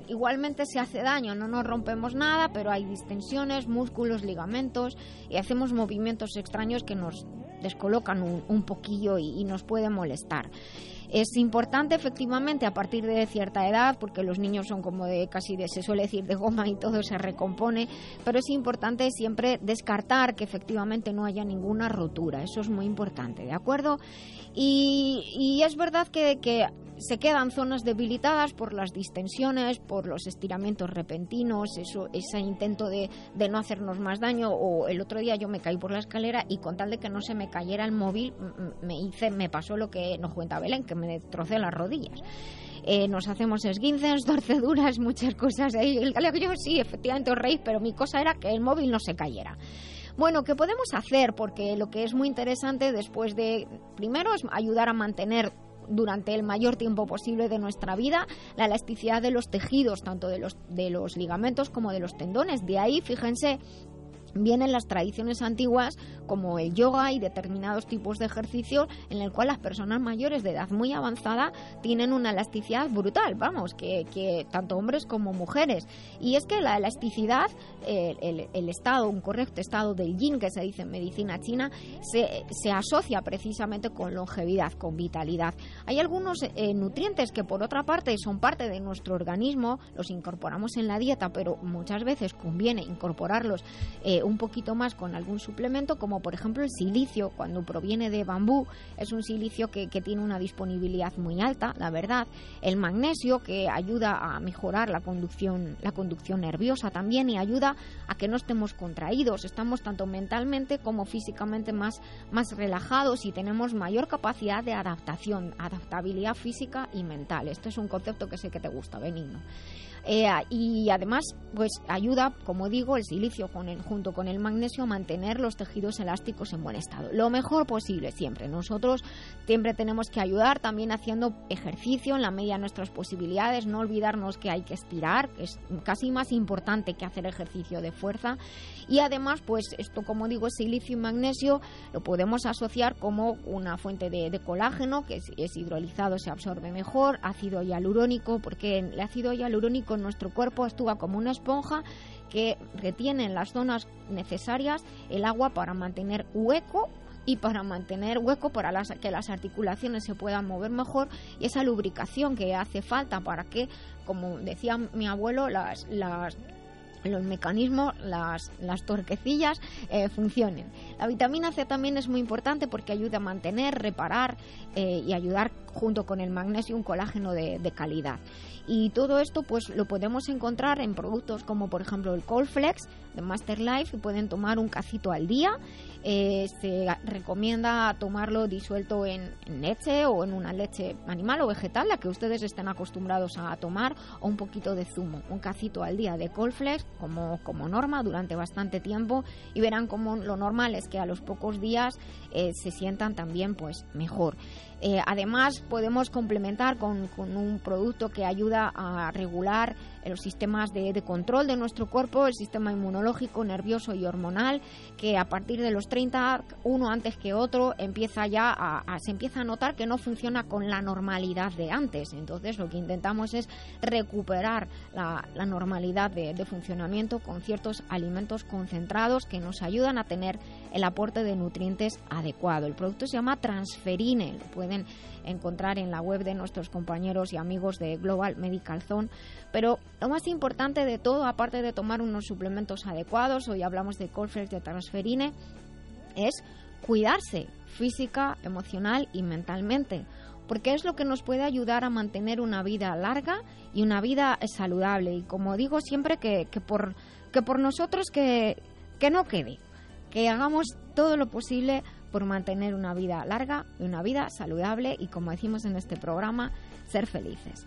igualmente se hace daño. No nos rompemos nada, pero hay distensiones, músculos, ligamentos y hacemos movimientos extraños que nos descolocan un, un poquillo y, y nos puede molestar. Es importante efectivamente a partir de cierta edad, porque los niños son como de casi de, se suele decir, de goma y todo se recompone, pero es importante siempre descartar que efectivamente no haya ninguna rotura. Eso es muy importante, ¿de acuerdo? Y, y es verdad que, se quedan zonas debilitadas por las distensiones, por los estiramientos repentinos, eso, ese intento de, de, no hacernos más daño. O el otro día yo me caí por la escalera y con tal de que no se me cayera el móvil, me hice, me pasó lo que nos cuenta Belén, que me destrocé las rodillas. Eh, nos hacemos esguinces, torceduras, muchas cosas. el yo sí, efectivamente os reís, pero mi cosa era que el móvil no se cayera. Bueno, ¿qué podemos hacer? Porque lo que es muy interesante después de, primero, es ayudar a mantener durante el mayor tiempo posible de nuestra vida la elasticidad de los tejidos, tanto de los, de los ligamentos como de los tendones. De ahí, fíjense, vienen las tradiciones antiguas como el yoga y determinados tipos de ejercicios en el cual las personas mayores de edad muy avanzada tienen una elasticidad brutal, vamos, que, que tanto hombres como mujeres. Y es que la elasticidad, el, estado, un correcto estado del yin que se dice en medicina china, se, se asocia precisamente con longevidad, con vitalidad. Hay algunos eh, nutrientes que por otra parte son parte de nuestro organismo, los incorporamos en la dieta, pero muchas veces conviene incorporarlos eh, un poquito más con algún suplemento, como por ejemplo el silicio, cuando proviene de bambú, es un silicio que, que, tiene una disponibilidad muy alta, la verdad. El magnesio, que ayuda a mejorar la conducción, la conducción nerviosa también y ayuda a que no estemos contraídos, estamos tanto mentalmente como físicamente más, más relajados y tenemos mayor capacidad de adaptación, adaptabilidad física y mental. Este es un concepto que sé que te gusta, Benigno. Eh, y además pues ayuda, como digo, el silicio con el, junto con el magnesio a mantener los tejidos elásticos en buen estado. Lo mejor posible siempre. Nosotros siempre tenemos que ayudar también haciendo ejercicio en la medida de nuestras posibilidades, no olvidarnos que hay que estirar, que es casi más importante que hacer ejercicio de fuerza. Y además, pues esto, como digo, silicio y magnesio, lo podemos asociar como una fuente de, de colágeno, que es, es hidrolizado, se absorbe mejor, ácido hialurónico, porque el ácido hialurónico en nuestro cuerpo actúa como una esponja que retiene en las zonas necesarias el agua para mantener hueco y para mantener hueco para las, que las articulaciones se puedan mover mejor. Y esa lubricación que hace falta para que, como decía mi abuelo, las, las los mecanismos, las, las torquecillas eh, funcionen. La vitamina C también es muy importante porque ayuda a mantener, reparar eh, y ayudar junto con el magnesio un colágeno de, de, calidad. Y todo esto pues lo podemos encontrar en productos como por ejemplo el Colflex de Master Life, que pueden tomar un cacito al día eh, se recomienda tomarlo disuelto en, en, leche o en una leche animal o vegetal, la que ustedes estén acostumbrados a tomar, o un poquito de zumo, un cacito al día de Colflex como, como norma durante bastante tiempo y verán como lo normal es que a los pocos días eh, se sientan también pues mejor. Eh, además, podemos complementar con, con, un producto que ayuda a regular los sistemas de, de, control de nuestro cuerpo, el sistema inmunológico, nervioso y hormonal, que a partir de los 30, uno antes que otro, empieza ya a, se empieza a notar que no funciona con la normalidad de antes. Entonces, lo que intentamos es recuperar la, la normalidad de, de funcionamiento con ciertos alimentos concentrados que nos ayudan a tener el aporte de nutrientes adecuado. El producto se llama Transferine, lo pueden encontrar en la web de nuestros compañeros y amigos de Global Medical Zone. Pero lo más importante de todo, aparte de tomar unos suplementos adecuados, hoy hablamos de Colflex de Transferine, es cuidarse física, emocional y mentalmente porque es lo que nos puede ayudar a mantener una vida larga y una vida saludable. Y como digo siempre, que, que por, que por nosotros que, que no quede, que hagamos todo lo posible por mantener una vida larga y una vida saludable y, como decimos en este programa, ser felices.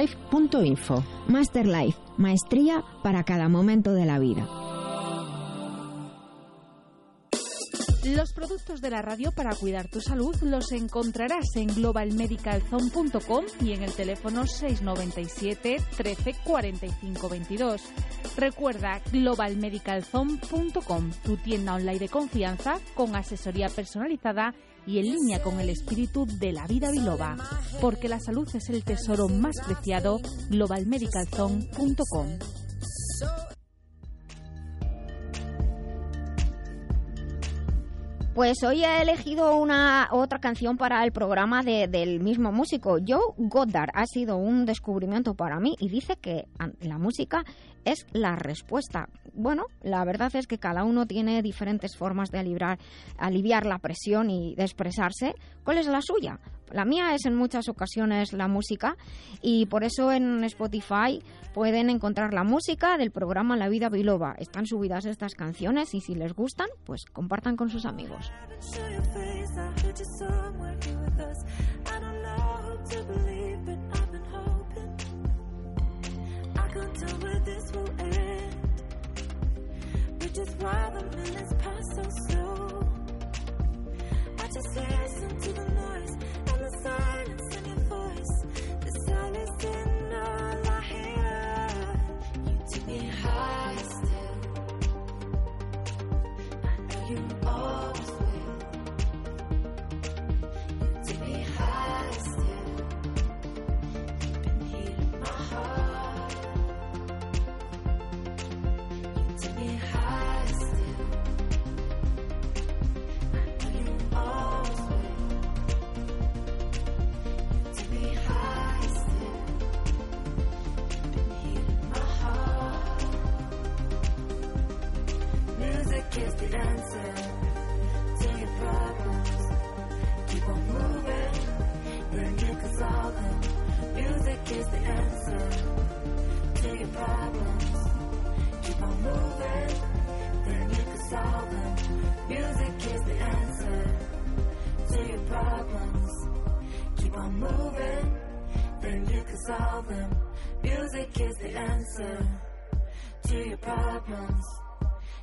masterlife.info. Masterlife, maestría para cada momento de la vida. Los productos de la radio para cuidar tu salud los encontrarás en globalmedicalzone.com y en el teléfono 697 13 45 22. Recuerda globalmedicalzone.com, tu tienda online de confianza con asesoría personalizada y en línea con el espíritu de la vida biloba, porque la salud es el tesoro más preciado, globalmedicalzone.com. Pues hoy he elegido una otra canción para el programa de- del mismo músico. Joe Goddard ha sido un descubrimiento para mí y dice que la música es la respuesta. Bueno, la verdad es que cada uno tiene diferentes formas de aliviar la presión y de expresarse. ¿Cuál es la suya? La mía es en muchas ocasiones la música y por eso en Spotify pueden encontrar la música del programa La Vida Biloba. Están subidas estas canciones y si les gustan, pues compartan con sus amigos. Tell where this will end. But just while the minutes pass so slow, I just listen to the noise and the silence in your voice. The silence in on moving, then you can solve them. Music is the answer to your problems.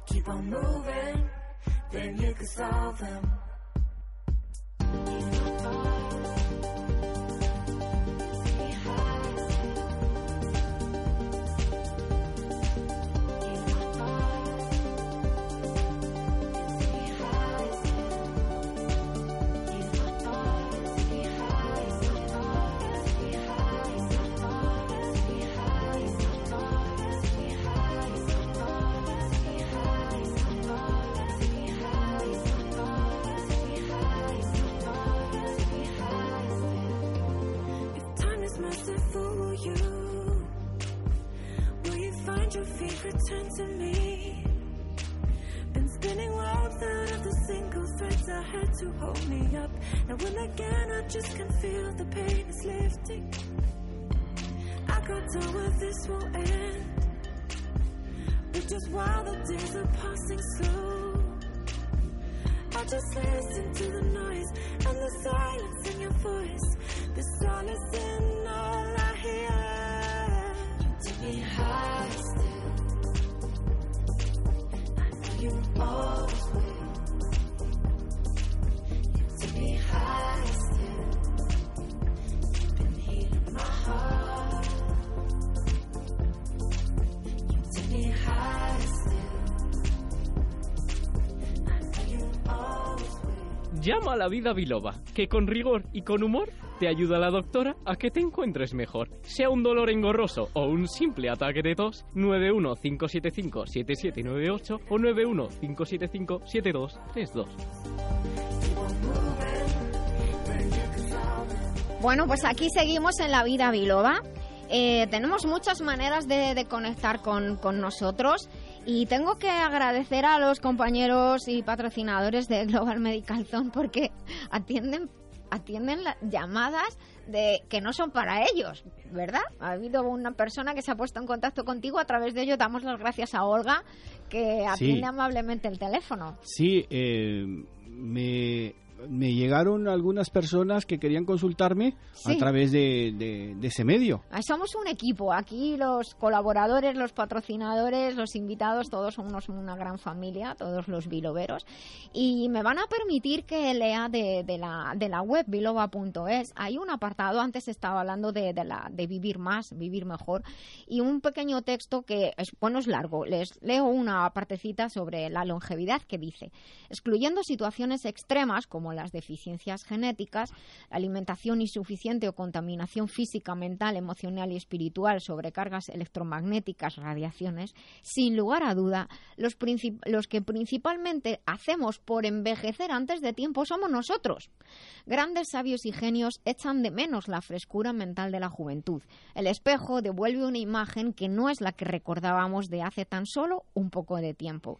Keep on moving, then you can solve them. La vida biloba, que con rigor y con humor te ayuda la doctora a que te encuentres mejor. Sea un dolor engorroso o un simple ataque de tos, 915757798 o 915757232. Bueno, pues aquí seguimos en la vida biloba. Eh, tenemos muchas maneras de, de conectar con, con nosotros y tengo que agradecer a los compañeros y patrocinadores de Global Medical Zone porque atienden atienden las llamadas de que no son para ellos, ¿verdad? Ha habido una persona que se ha puesto en contacto contigo, a través de ello damos las gracias a Olga que atiende Sí. amablemente el teléfono. Sí, eh, me, me llegaron algunas personas que querían consultarme a través de, de- de ese medio. Ah, Somos un equipo. Aquí los colaboradores, los patrocinadores, los invitados, todos somos una gran familia, todos los biloberos. Y me van a permitir que lea de, de la, de la web biloba.es. Hay un apartado, antes estaba hablando de, de la, de vivir más, vivir mejor, y un pequeño texto que es, bueno, es largo. Les leo una partecita sobre la longevidad que dice, excluyendo situaciones extremas como las deficiencias genéticas, alimentación insuficiente o contaminación física, mental, emocional y espiritual, sobrecargas electromagnéticas, radiaciones, sin lugar a duda, los que principalmente hacemos por envejecer antes de tiempo somos nosotros. Grandes sabios y genios echan de menos la frescura mental de la juventud. El espejo devuelve una imagen que no es la que recordábamos de hace tan solo un poco de tiempo.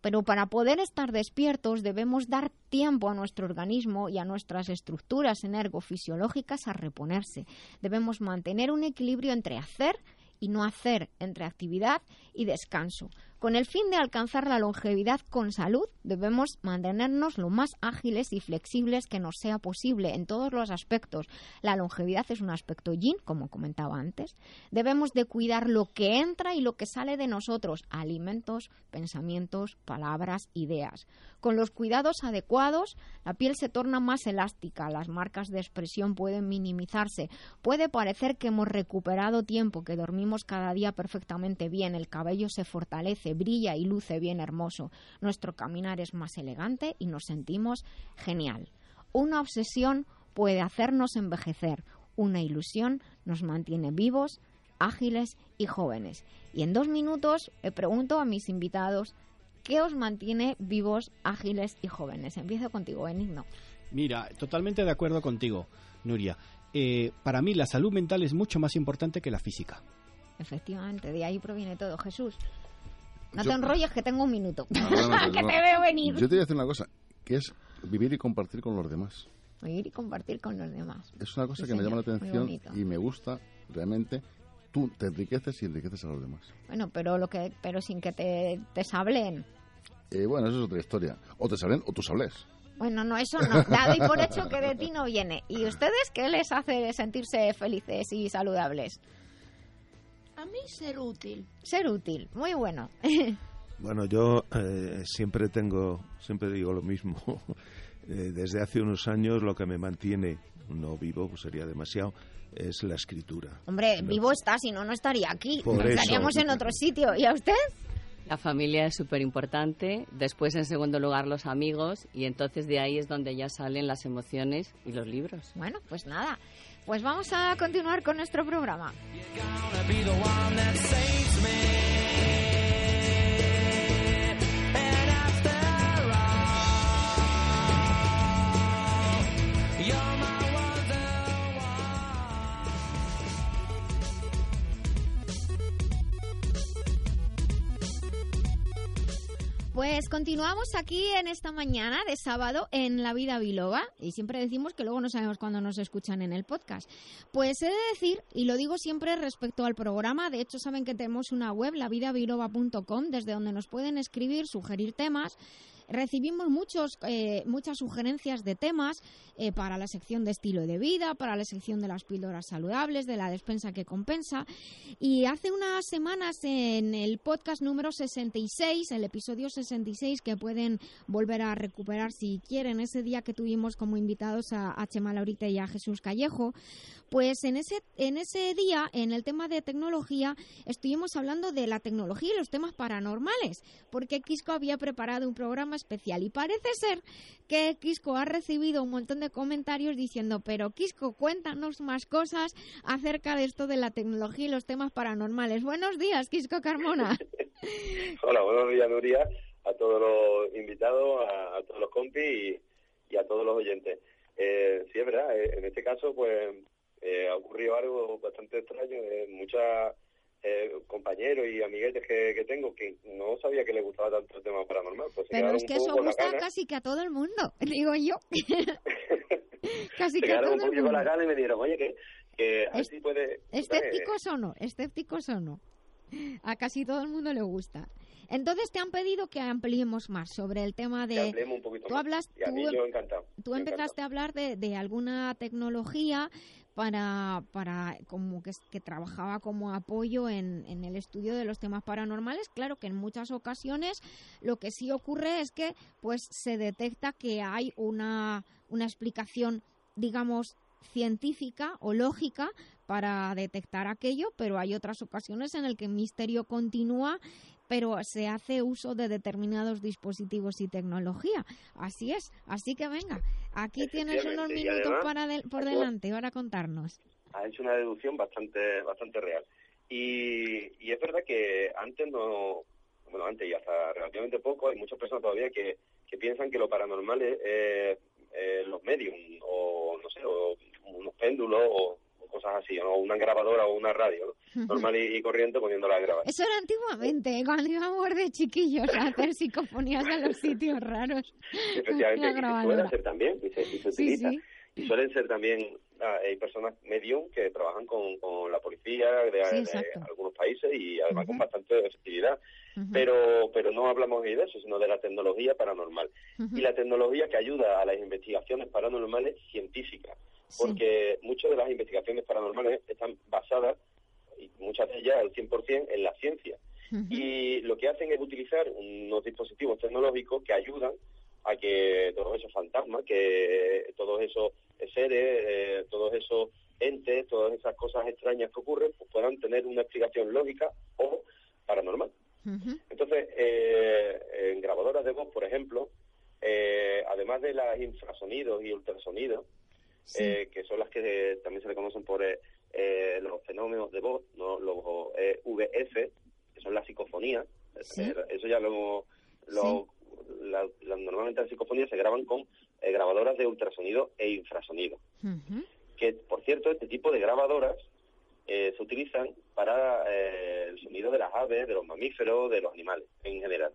Pero para poder estar despiertos debemos dar tiempo a nuestro organismo y a nuestras estructuras energofisiológicas a reponerse. Debemos mantener un equilibrio entre hacer y no hacer, entre actividad y descanso. Con el fin de alcanzar la longevidad con salud, debemos mantenernos lo más ágiles y flexibles que nos sea posible en todos los aspectos. La longevidad es un aspecto yin, como comentaba antes. Debemos de cuidar lo que entra y lo que sale de nosotros, alimentos, pensamientos, palabras, ideas. Con los cuidados adecuados, la piel se torna más elástica, las marcas de expresión pueden minimizarse, puede parecer que hemos recuperado tiempo, que dormimos cada día perfectamente bien, el cabello se fortalece, brilla y luce bien hermoso, nuestro caminar es más elegante y nos sentimos genial. Una obsesión puede hacernos envejecer, una ilusión nos mantiene vivos, ágiles y jóvenes. Y en dos minutos le pregunto a mis invitados qué os mantiene vivos, ágiles y jóvenes. Empiezo contigo, Benigno. Mira, totalmente de acuerdo contigo, Nuria. Eh, para mí la salud mental es mucho más importante que la física. Efectivamente, de ahí proviene todo. Jesús, no Yo- te enrolles que tengo un minuto. Que te veo venir. Yo te voy a decir una cosa, que es vivir y compartir con los demás. Ir y compartir con los demás. Es una cosa Sí, que me llama la señor, atención y me gusta realmente. Tú te enriqueces y enriqueces a los demás. Bueno, pero lo que, pero sin que te, te sablen. Eh, bueno, eso es otra historia. O te salen o tú sables. Bueno, no, eso no. Dado y por hecho que de ti no viene. ¿Y ustedes qué les hace sentirse felices y saludables? A mí ser útil. Ser útil, muy bueno. Bueno, yo eh, siempre tengo, siempre digo lo mismo. Eh, desde hace unos años lo que me mantiene, no vivo, pues sería demasiado, es la escritura. Hombre, vivo está, si no, no estaría aquí. Por eso. Estaríamos en otro sitio. ¿Y a usted? La familia es súper importante, después en segundo lugar los amigos y entonces de ahí es donde ya salen las emociones y los libros. Bueno, pues nada, pues vamos a continuar con nuestro programa. Pues continuamos aquí en esta mañana de sábado en La Vida Biloba y siempre decimos que luego no sabemos cuándo nos escuchan en el podcast. Pues he de decir, y lo digo siempre respecto al programa, de hecho saben que tenemos una web, lavidabiloba.com, desde donde nos pueden escribir, sugerir temas. Recibimos muchos, eh, muchas sugerencias de temas eh, para la sección de estilo de vida, para la sección de las píldoras saludables, de la despensa que compensa. Y hace unas semanas en el podcast número 66, el episodio 66, que pueden volver a recuperar si quieren, ese día que tuvimos como invitados a, a Chema Laurita y a Jesús Callejo, pues en ese, en ese día, en el tema de tecnología, estuvimos hablando de la tecnología y los temas paranormales, porque Quisco había preparado un programa especial y parece ser que Quisco ha recibido un montón de comentarios diciendo, pero Quisco, cuéntanos más cosas acerca de esto de la tecnología y los temas paranormales. Buenos días, Quisco Carmona. Hola, buenos días, Nuria, a todos los invitados, a, todos los compis y, a todos los oyentes. Eh, sí, es verdad, eh, en este caso, pues, eh, ha ocurrido algo bastante extraño. Eh, muchos compañeros y amiguetes que, que tengo que no sabía que les gustaba tanto el tema paranormal. Pues Pero es que eso gusta casi que a todo el mundo, digo yo. casi se que a todo un el poquito con la mundo. gana y me dijeron, oye, que, que Es- así puede... Escépticos o no, escépticos o no. A casi todo el mundo le gusta. Entonces te han pedido que ampliemos más sobre el tema de... Que un poquito tú más. hablas, Y a mí tú- yo encantado. Tú empezaste a hablar de, de alguna tecnología para, para como que, que trabajaba como apoyo en, en el estudio de los temas paranormales. Claro que en muchas ocasiones lo que sí ocurre es que pues se detecta que hay una, una explicación, digamos, científica o lógica para detectar aquello, pero hay otras ocasiones en el que el misterio continúa pero se hace uso de determinados dispositivos y tecnología. Así es. Así que venga, aquí tienes unos minutos además, para del- por delante para contarnos. ha hecho una deducción bastante bastante real. Y, y es verdad que antes no, bueno, antes y hasta relativamente poco, hay muchas personas todavía que, que piensan que lo paranormal es eh, eh, los medium o, no sé, o unos péndulos o cosas así, o una grabadora o una radio, ¿no? normal y, y corriente poniéndola a grabar. Eso era antiguamente, ¿eh? cuando íbamos de chiquillos a hacer psicofonías en los sitios raros. Efectivamente, y se suele hacer también, y se, y se Sí, utiliza. sí. Y suelen ser también, ah, hay personas medium que trabajan con, con la policía de, Sí, de exacto. algunos países y además con bastante efectividad. Pero, pero no hablamos de eso, sino de la tecnología paranormal. Y la tecnología que ayuda a las investigaciones paranormales científicas. Porque muchas de las investigaciones paranormales están basadas, y muchas de ellas al 100%, en la ciencia. Y lo que hacen es utilizar unos dispositivos tecnológicos que ayudan a que todos esos fantasmas, que todos esos seres, eh, todos esos entes, todas esas cosas extrañas que ocurren, pues puedan tener una explicación lógica o paranormal. Entonces, eh, en grabadoras de voz, por ejemplo, eh, además de las infrasonidos y ultrasonidos, eh, que son las que también se le conocen por eh, eh, los fenómenos de voz, ¿no? los eh, VF, que son las psicofonías, Eh, eso ya lo, lo la- la- normalmente las psicofonías se graban con eh, grabadoras de ultrasonido e infrasonido. Que, por cierto, este tipo de grabadoras eh, se utilizan para eh, el sonido de las aves, de los mamíferos, de los animales en general.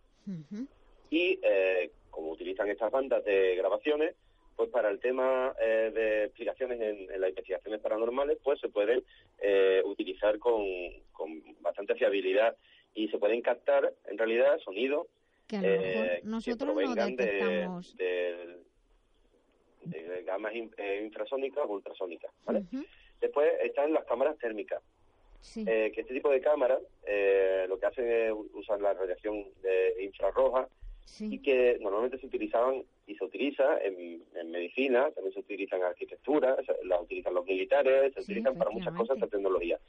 Y eh, como utilizan estas bandas de grabaciones, pues para el tema eh, de explicaciones en, en las investigaciones paranormales, pues se pueden eh, utilizar con, con bastante fiabilidad y se pueden captar, en realidad, sonidos Que a lo eh, mejor nosotros no de, detectamos. de- de gamas in- eh, infrasónicas o ultrasónicas, ¿vale? Después están las cámaras térmicas, eh, que este tipo de cámaras eh, lo que hacen es usar la radiación de infrarroja y que normalmente se utilizaban y se utiliza en, en medicina, también se utiliza en arquitectura, se- la utilizan los militares, se utilizan para muchas cosas esta tecnología.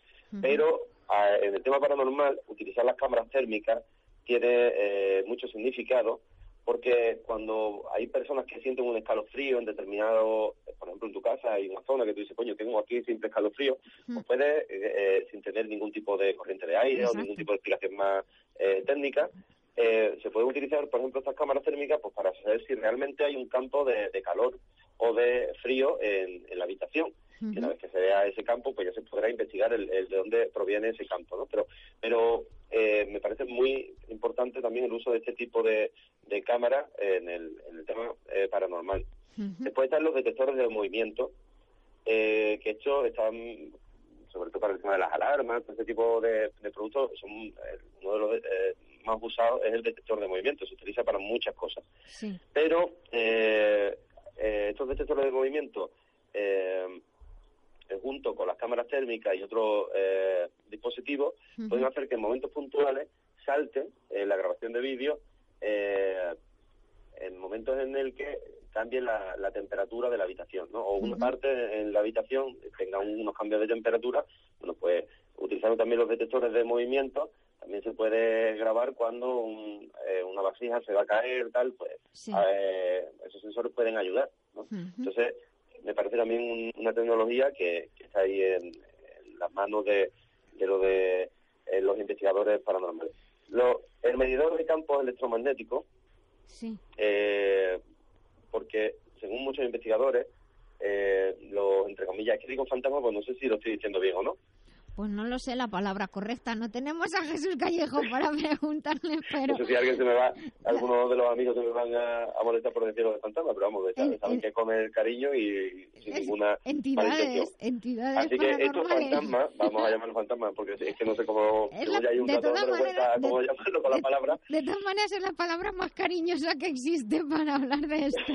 Pero ah, en el tema paranormal, utilizar las cámaras térmicas tiene eh, mucho significado porque cuando hay personas que sienten un escalofrío en determinado, por ejemplo en tu casa hay una zona que tú dices, coño, tengo aquí simple escalofrío, pues puedes, eh, eh, sin tener ningún tipo de corriente de aire Exacto. o ningún tipo de explicación más eh, técnica, eh, se puede utilizar, por ejemplo, estas cámaras térmicas pues para saber si realmente hay un campo de, de calor o de frío en, en la habitación. Y una vez que se vea ese campo, pues ya se podrá investigar el, el de dónde proviene ese campo, ¿no? Pero, pero eh, me parece muy importante también el uso de este tipo de, de cámaras en el, en el tema eh, paranormal. Después están los detectores de movimiento, eh, que estos están, sobre todo para el tema de las alarmas, este tipo de, de productos, son eh, uno de los eh, más usados es el detector de movimiento, se utiliza para muchas cosas. Sí. Pero eh, estos detectores de movimiento, junto con las cámaras térmicas y otros eh, dispositivos, Ujú. pueden hacer que en momentos puntuales salte eh, la grabación de vídeo eh, en momentos en el que cambie la, la temperatura de la habitación, ¿no? O una parte en la habitación tenga un- unos cambios de temperatura, bueno, pues utilizando también los detectores de movimiento, también se puede grabar cuando un- eh, una vasija se va a caer, tal, pues Sí. eh, esos sensores pueden ayudar, ¿no? Entonces, me parece también un- una tecnología que, que está ahí en, en las manos de, de lo de eh, los investigadores paranormales. Lo, el medidor de campos electromagnéticos, Sí. eh, porque según muchos investigadores, eh, los, entre comillas, es que digo fantasmas, pues no sé si lo estoy diciendo bien o no. Pues no lo sé la palabra correcta. No tenemos a Jesús Callejo para preguntarle, pero... No sé si alguien se me va, algunos de los amigos se me van a, a molestar por decirlo de fantasma, pero vamos, saben, que come el cariño y, y sin ninguna Entidades, entidades Así que estos fantasmas, vamos a llamarlos fantasmas, porque es que no sé cómo, Es según la- ya hay un de dato de todas vergüenza, maneras, cómo llamarlo con la palabra. De todas maneras, es la palabra más cariñosa que existe para hablar de esto.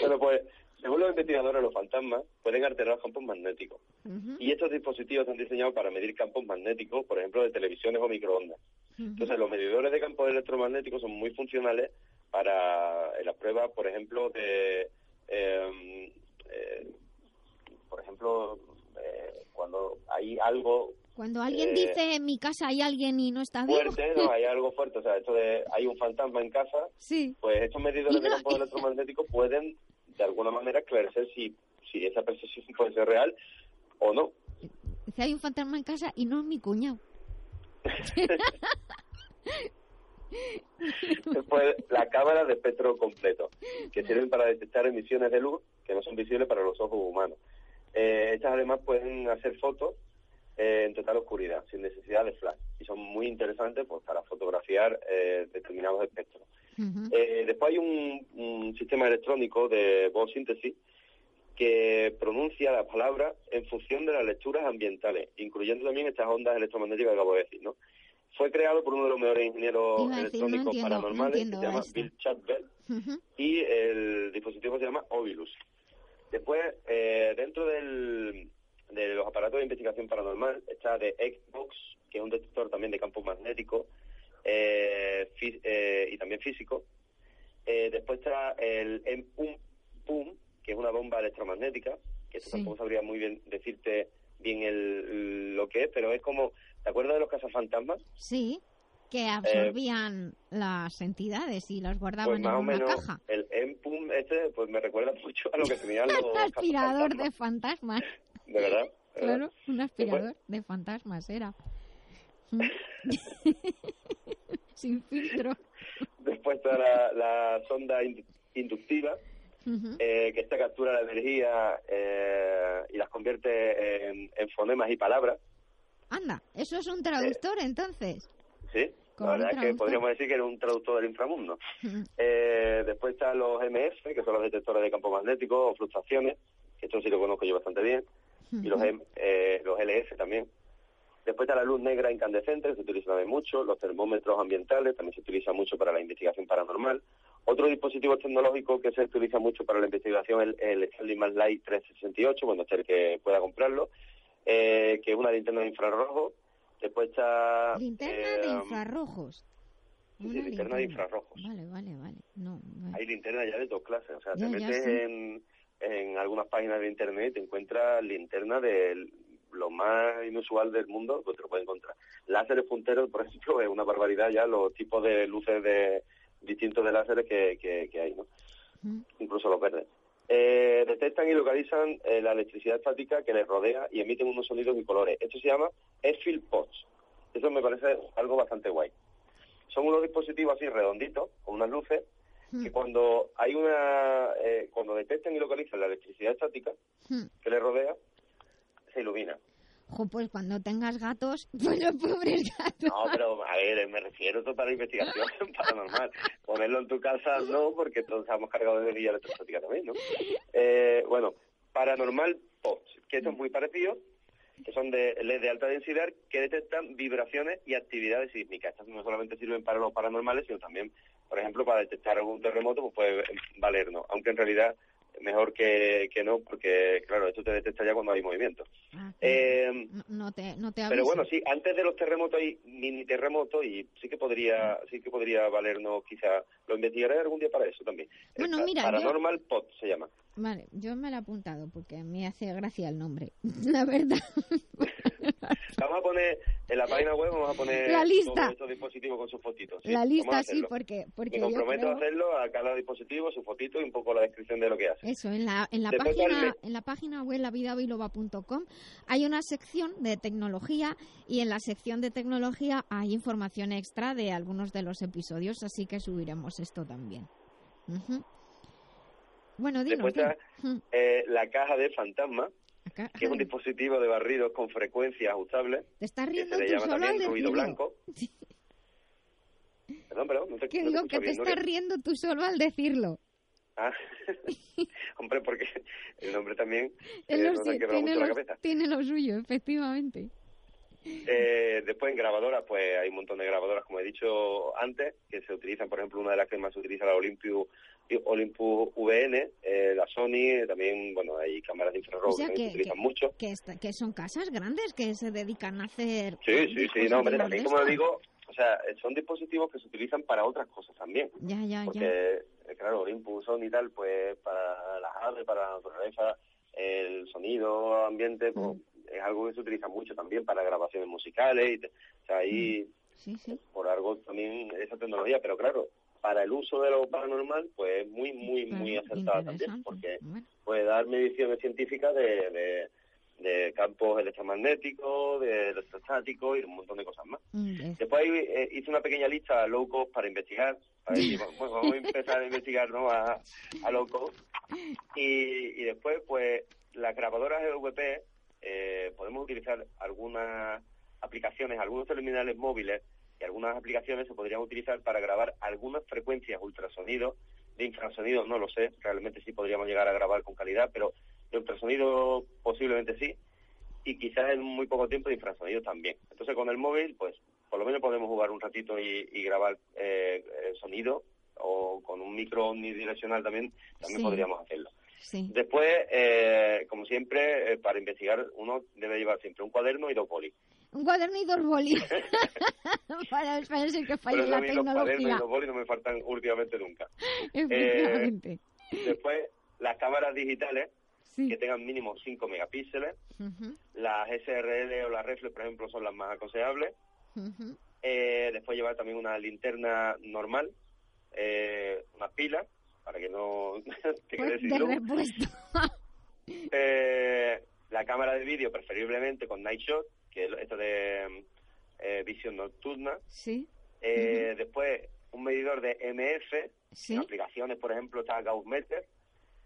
Bueno, pues, según los investigadores, los fantasmas pueden alterar campos magnéticos. Y estos dispositivos están diseñados para medir campos magnéticos, por ejemplo, de televisiones o microondas. Entonces, los medidores de campos electromagnéticos son muy funcionales para en las pruebas, por ejemplo, de, eh, eh, por ejemplo, eh, cuando hay algo Cuando alguien Eh, dice en mi casa hay alguien y no está vivo. fuerte, ¿no? hay algo fuerte, o sea, esto de hay un fantasma en casa, Sí. pues estos medidores de campos electromagnéticos pueden, de alguna manera, esclarecer si, si esa percepción puede ser real o no. Dice hay un fantasma en casa y no es mi cuñado. Después, la cámara de espectro completo, que sirven para detectar emisiones de luz que no son visibles para los ojos humanos. Eh, estas además pueden hacer fotos eh, en total oscuridad, sin necesidad de flash, y son muy interesantes pues, para fotografiar eh, determinados espectros. Eh, después hay un, un sistema electrónico de voz síntesis que pronuncia las palabras en función de las lecturas ambientales, incluyendo también estas ondas electromagnéticas que acabo de decir, ¿no? Fue creado por uno de los mejores ingenieros no electrónicos no paranormales, que se llama esto. Bill Chatbell, Ujú. y el dispositivo se llama Ovilus. Después, eh, dentro del, de los aparatos de investigación paranormal, está de Xbox, que es un detector también de campo magnético eh, eh, y también físico. Eh, después está el M-PUM, PUM, que es una bomba electromagnética, que esto Sí. tampoco sabría muy bien decirte bien el, lo que es, pero es como, ¿te acuerdas de los cazafantasmas? Sí, que absorbían las entidades y las guardaban Pues más en o una menos caja. el M-PUM este, pues me recuerda mucho a lo que tenían los aspirador de fantasmas. De verdad. de verdad. Claro, un aspirador de fantasmas era. Mm. Sin filtro. Después está la, la sonda in- inductiva, Ujú. eh, que esta captura la energía eh, y las convierte en, en fonemas y palabras. Anda, eso es un traductor entonces. Sí, la verdad es que podríamos decir que era un traductor del inframundo. Eh, después están los MF, que son los detectores de campo magnético o fluctuaciones, que esto sí lo conozco yo bastante bien, y los, eh, los LS también. Después está la luz negra incandescente, que se utiliza también mucho, los termómetros ambientales, también se utiliza mucho para la investigación paranormal. Otro dispositivo tecnológico que se utiliza mucho para la investigación es el, el Stanley Mars Light 368, bueno, este es el que pueda comprarlo, eh, que es una linterna de infrarrojo. Después está... Linterna eh, de infrarrojos. sí, linterna de infrarrojos. Vale, vale, vale. No, vale. Hay linternas ya de dos clases. O sea, Ya, te metes sí. en, en algunas páginas de internet te encuentras linternas de lo más inusual del mundo, pues te lo puedes encontrar. Láseres punteros, por ejemplo, es una barbaridad ya los tipos de luces de distintos de láseres que, que, que hay, ¿no? Incluso los verdes. Eh, detectan y localizan eh, la electricidad estática que les rodea y emiten unos sonidos y colores. Esto se llama Eiffel Pots. Eso me parece algo bastante guay. Son unos dispositivos así redonditos, con unas luces, que cuando hay una eh, cuando detectan y localizan la electricidad estática Hmm. que le rodea se ilumina Jo, pues cuando tengas gatos, pues los pobres gatos. no pero a ver me refiero esto para investigación paranormal ponerlo en tu casa no porque todos estamos cargados de energía electrostática también no Eh, bueno paranormal POTS que esto es muy parecido que son de LED de alta densidad que detectan vibraciones y actividades sísmicas. Estas no solamente sirven para los paranormales, sino también, por ejemplo, para detectar algún terremoto, pues puede valernos. Aunque en realidad mejor que, que no, porque, claro, esto te detecta ya cuando hay movimiento. Eh, No, no te, no te pero bueno, sí, antes de los terremotos hay mini terremotos y sí que podría, sí que podría valernos quizá, lo investigaré algún día para eso también. Bueno, Eh, mira, Paranormal Pot se llama. Vale, yo me lo he apuntado porque me hace gracia el nombre. La verdad. Vamos a poner, en la página web vamos a poner La lista. estos dispositivos con sus fotitos. ¿sí? la lista sí, porque, porque Me yo comprometo creo- a hacerlo a cada dispositivo, su fotito y un poco la descripción de lo que hace. Eso, en la, en la Después página en la página web lavidabiloba.com hay una sección de tecnología y en la sección de tecnología hay información extra de algunos de los episodios, así que subiremos esto también. Ujú. Bueno, dinos. Después está eh, la caja de fantasma, que es un dispositivo de barridos con frecuencia ajustable. Te estás que riendo se le tú llama solo ruido blanco. Perdón, perdón, no te, Que no te digo escucho que te bien, estás Nuria. riendo tú solo al decirlo. Ah, hombre, porque el nombre también eh, lo nos sé, ha quebrado tiene, mucho la lo, cabeza. tiene lo suyo, efectivamente. Eh, después en grabadoras, pues hay un montón de grabadoras, como he dicho antes, que se utilizan, por ejemplo, una de las que más se utiliza la Olympus, Olympus VN, eh, la Sony, también, bueno, hay cámaras de infrarrojo O sea que, que, se utilizan que- mucho. que esta- que son casas grandes que se dedican a hacer... Sí, sí, sí, no, hombre, también como digo, o sea, son dispositivos que se utilizan para otras cosas también. Ya, ya, Porque, ya. eh, claro, Olympus, Sony y tal, pues para las aves, para la naturaleza, el sonido ambiente, pues Mm. es algo que se utiliza mucho también para grabaciones musicales. Y o sea, ahí, Sí, sí. por algo también esa tecnología, pero claro, para el uso de lo paranormal, pues es muy, muy, muy Claro, acertada también, porque Bueno. puede dar mediciones científicas de, de, de campos electromagnéticos, de electrostáticos y un montón de cosas más. Mm, es- Después ahí, eh, hice una pequeña lista low cost para investigar. A ver si vamos, bueno, vamos a empezar a investigar ¿no? a, a low cost. Y, y después, pues, las grabadoras EVP eh, podemos utilizar algunas aplicaciones, algunos terminales móviles y algunas aplicaciones se podrían utilizar para grabar algunas frecuencias ultrasonido. De infrasonido no lo sé, realmente sí podríamos llegar a grabar con calidad, pero de ultrasonido posiblemente sí y quizás en muy poco tiempo de infrasonido también. Entonces con el móvil, pues por lo menos podemos jugar un ratito y, y grabar eh, eh, sonido o con un micro omnidireccional también, también Sí. podríamos hacerlo. Sí. Después, eh, como siempre, eh, para investigar uno debe llevar siempre un cuaderno y dos bolis. Un cuaderno y dos bolis. para, para ser que falle la a mí los cuadernos y tecnología. los bolis no me faltan últimamente nunca. Efectivamente. Después, las cámaras digitales que tengan mínimo 5 megapíxeles. Las SRL o las reflex, por ejemplo, son las más aconsejables. Eh, después llevar también una linterna normal, eh, una pila, para que no te Pues quedes sin de luz. Eh, la cámara de vídeo, preferiblemente con Night Shot, que es esto de eh, visión nocturna. Sí. Eh, Después, un medidor de MF, Sí. en aplicaciones, por ejemplo, está Gaussmeter,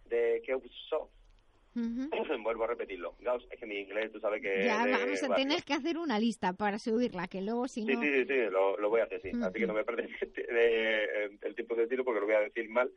de Keusoft. Ujú. Vuelvo a repetirlo. Gauss, es que mi inglés, tú sabes que... Ya de vamos a barrio. tener que hacer una lista para subirla, que luego si Sí, no... sí, sí, sí, lo, lo voy a hacer, sí. Así que no me perdes el, el tiempo de tiro porque lo voy a decir mal.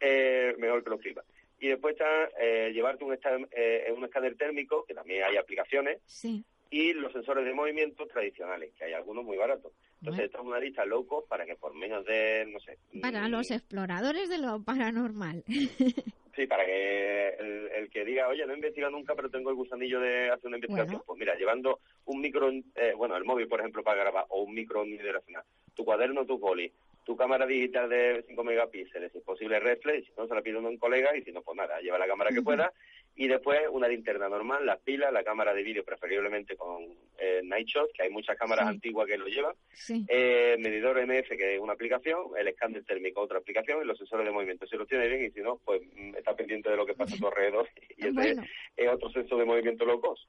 Eh, mejor que lo escriba. Y después está eh, llevarte un, eh, un escáner térmico, que también hay aplicaciones, Sí. Y los sensores de movimiento tradicionales, que hay algunos muy baratos. Entonces, Bueno. esta es una lista low cost para que por menos de, no sé, Para mm, los exploradores de lo paranormal. Sí, para que el, el que diga, oye, no he investigado nunca, pero tengo el gusanillo de hacer una investigación. Bueno. Pues mira, llevando un micro, eh, bueno, el móvil, por ejemplo, para grabar, o un micro omnidireccional, tu cuaderno, tu poli, tu cámara digital de 5 megapíxeles, si es posible reflex, si no se la pide uno a un colega, y si no, pues nada, lleva la cámara que pueda, y después una linterna normal, las pilas, la cámara de vídeo preferiblemente con eh, Night Shot, que hay muchas cámaras Sí. antiguas que lo llevan, Sí. eh, medidor MF, que es una aplicación, el escáner térmico, otra aplicación, y los sensores de movimiento. Si los tiene bien y si no, pues mm, está pendiente de lo que pasa a tu alrededor. Y ese Bueno. es otro sensor de movimiento low cost.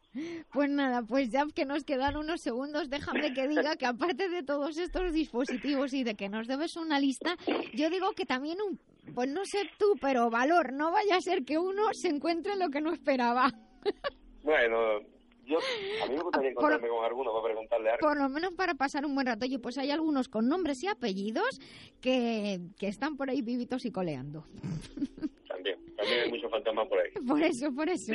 Pues nada, pues ya que nos quedan unos segundos, déjame que diga que aparte de todos estos dispositivos y de que nos debes una lista, yo digo que también un, pues no sé tú, pero valor, no vaya a ser que uno se encuentre lo que no esperaba. Bueno, yo, a mí me gustaría Por- encontrarme con alguno para preguntarle algo. Por lo menos para pasar un buen rato. Oye, pues hay algunos con nombres y apellidos que, que están por ahí vivitos y coleando. También, también hay muchos fantasmas por ahí. Por eso, por eso.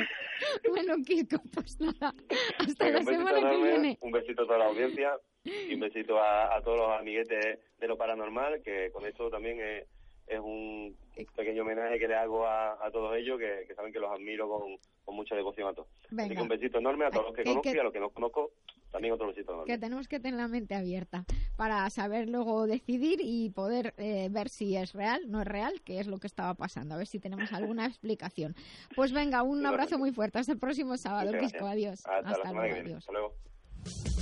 Bueno, Kiko, pues nada. Hasta Venga, la semana que viene. un besito a toda la audiencia y un besito a, a todos los amiguetes de lo paranormal, que con esto también es, es un pequeño homenaje que le hago a, a todos ellos, que, que saben que los admiro con, con mucha devoción a todos. Así que un besito enorme a todos los que Que- conozco que- y a los que no conozco, también otro besito enorme. que tenemos que tener la mente abierta para saber luego decidir y poder eh, ver si es real, no es real, qué es lo que estaba pasando, a ver si tenemos alguna explicación. Pues venga, un abrazo muy fuerte. Hasta el próximo sábado, Muchas Quisco. gracias. Adiós. Hasta, la luego, adiós. Hasta luego.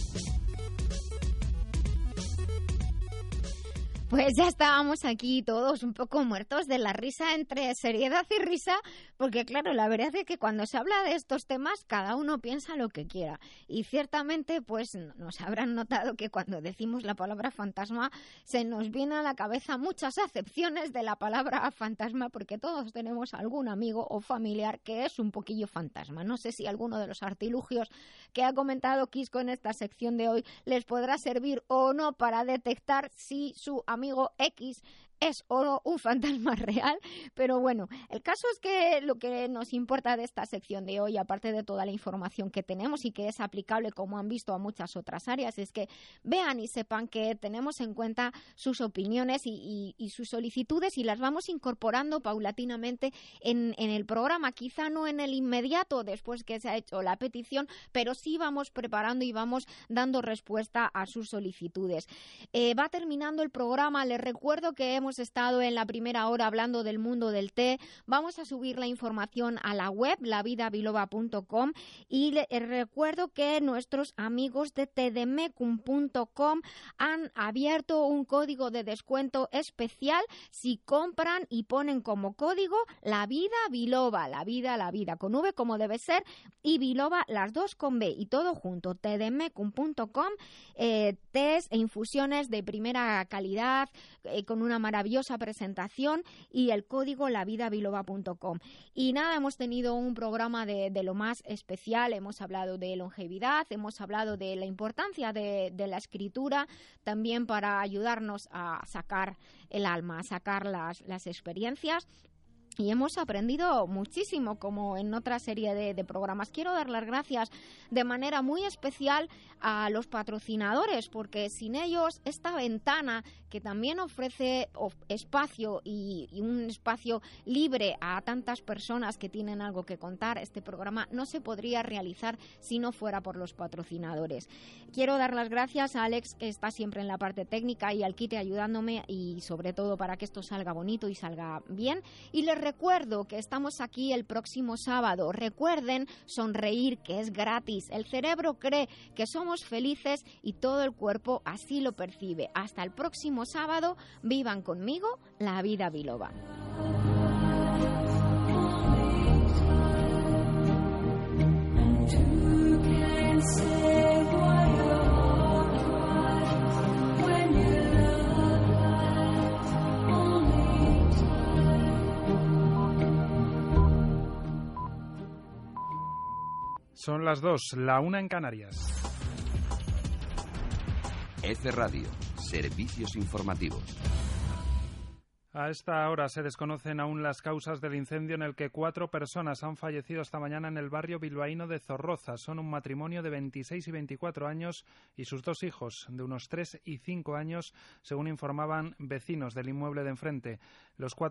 Pues ya estábamos aquí todos un poco muertos de la risa entre seriedad y risa porque claro, la verdad es que cuando se habla de estos temas, cada uno piensa lo que quiera. Y ciertamente, pues nos habrán notado que cuando decimos la palabra fantasma, se nos viene a la cabeza muchas acepciones de la palabra fantasma, porque todos tenemos algún amigo o familiar que es un poquillo fantasma. No sé si alguno de los artilugios que ha comentado Quisco en esta sección de hoy les podrá servir o no para detectar si su amigo X es o un fantasma real, pero bueno, el caso es que lo que nos importa de esta sección de hoy, aparte de toda la información que tenemos y que es aplicable, como han visto, a muchas otras áreas, es que vean y sepan que tenemos en cuenta sus opiniones y, sus solicitudes y las vamos incorporando paulatinamente en, el programa, quizá no en el inmediato después que se ha hecho la petición, pero sí vamos preparando y vamos dando respuesta a sus solicitudes. Eh, va terminando el programa, les recuerdo que hemos estado en la primera hora hablando del mundo del té. Vamos a subir la información a la web, lavidabiloba.com. Y les recuerdo que nuestros amigos de tdmecum.com han abierto un código de descuento especial si compran y ponen como código la vida biloba, la vida, la vida, con V como debe ser, y biloba las dos con B y todo junto, tdmecum.com, eh, e infusiones de primera calidad, eh, con una maravilla maravillosa presentación y el código lavidabiloba.com. Y nada, hemos tenido un programa de, lo más especial, hemos hablado de longevidad, hemos hablado de la importancia de, de la escritura, también para ayudarnos a sacar el alma, a sacar las, las experiencias y hemos aprendido muchísimo, como en otra serie de, programas. Quiero dar las gracias de manera muy especial a los patrocinadores, porque sin ellos esta ventana que también ofrece espacio y, un espacio libre a tantas personas que tienen algo que contar, este programa no se podría realizar si no fuera por los patrocinadores. Quiero dar las gracias a Alex, que está siempre en la parte técnica, y al Kite ayudándome y sobre todo para que esto salga bonito y salga bien. Y les recuerdo que estamos aquí el próximo sábado. Recuerden sonreír, que es gratis. El cerebro cree que somos felices y todo el cuerpo así lo percibe. Hasta el próximo sábado, vivan conmigo la vida biloba. Son las dos, la una en Canarias. F Radio, servicios informativos. A esta hora se desconocen aún las causas del incendio en el que cuatro personas han fallecido esta mañana en el barrio bilbaíno de Zorroza. Son un matrimonio de 26 y 24 años y sus dos hijos de unos 3 y 5 años, según informaban vecinos del inmueble de enfrente. Los cuatro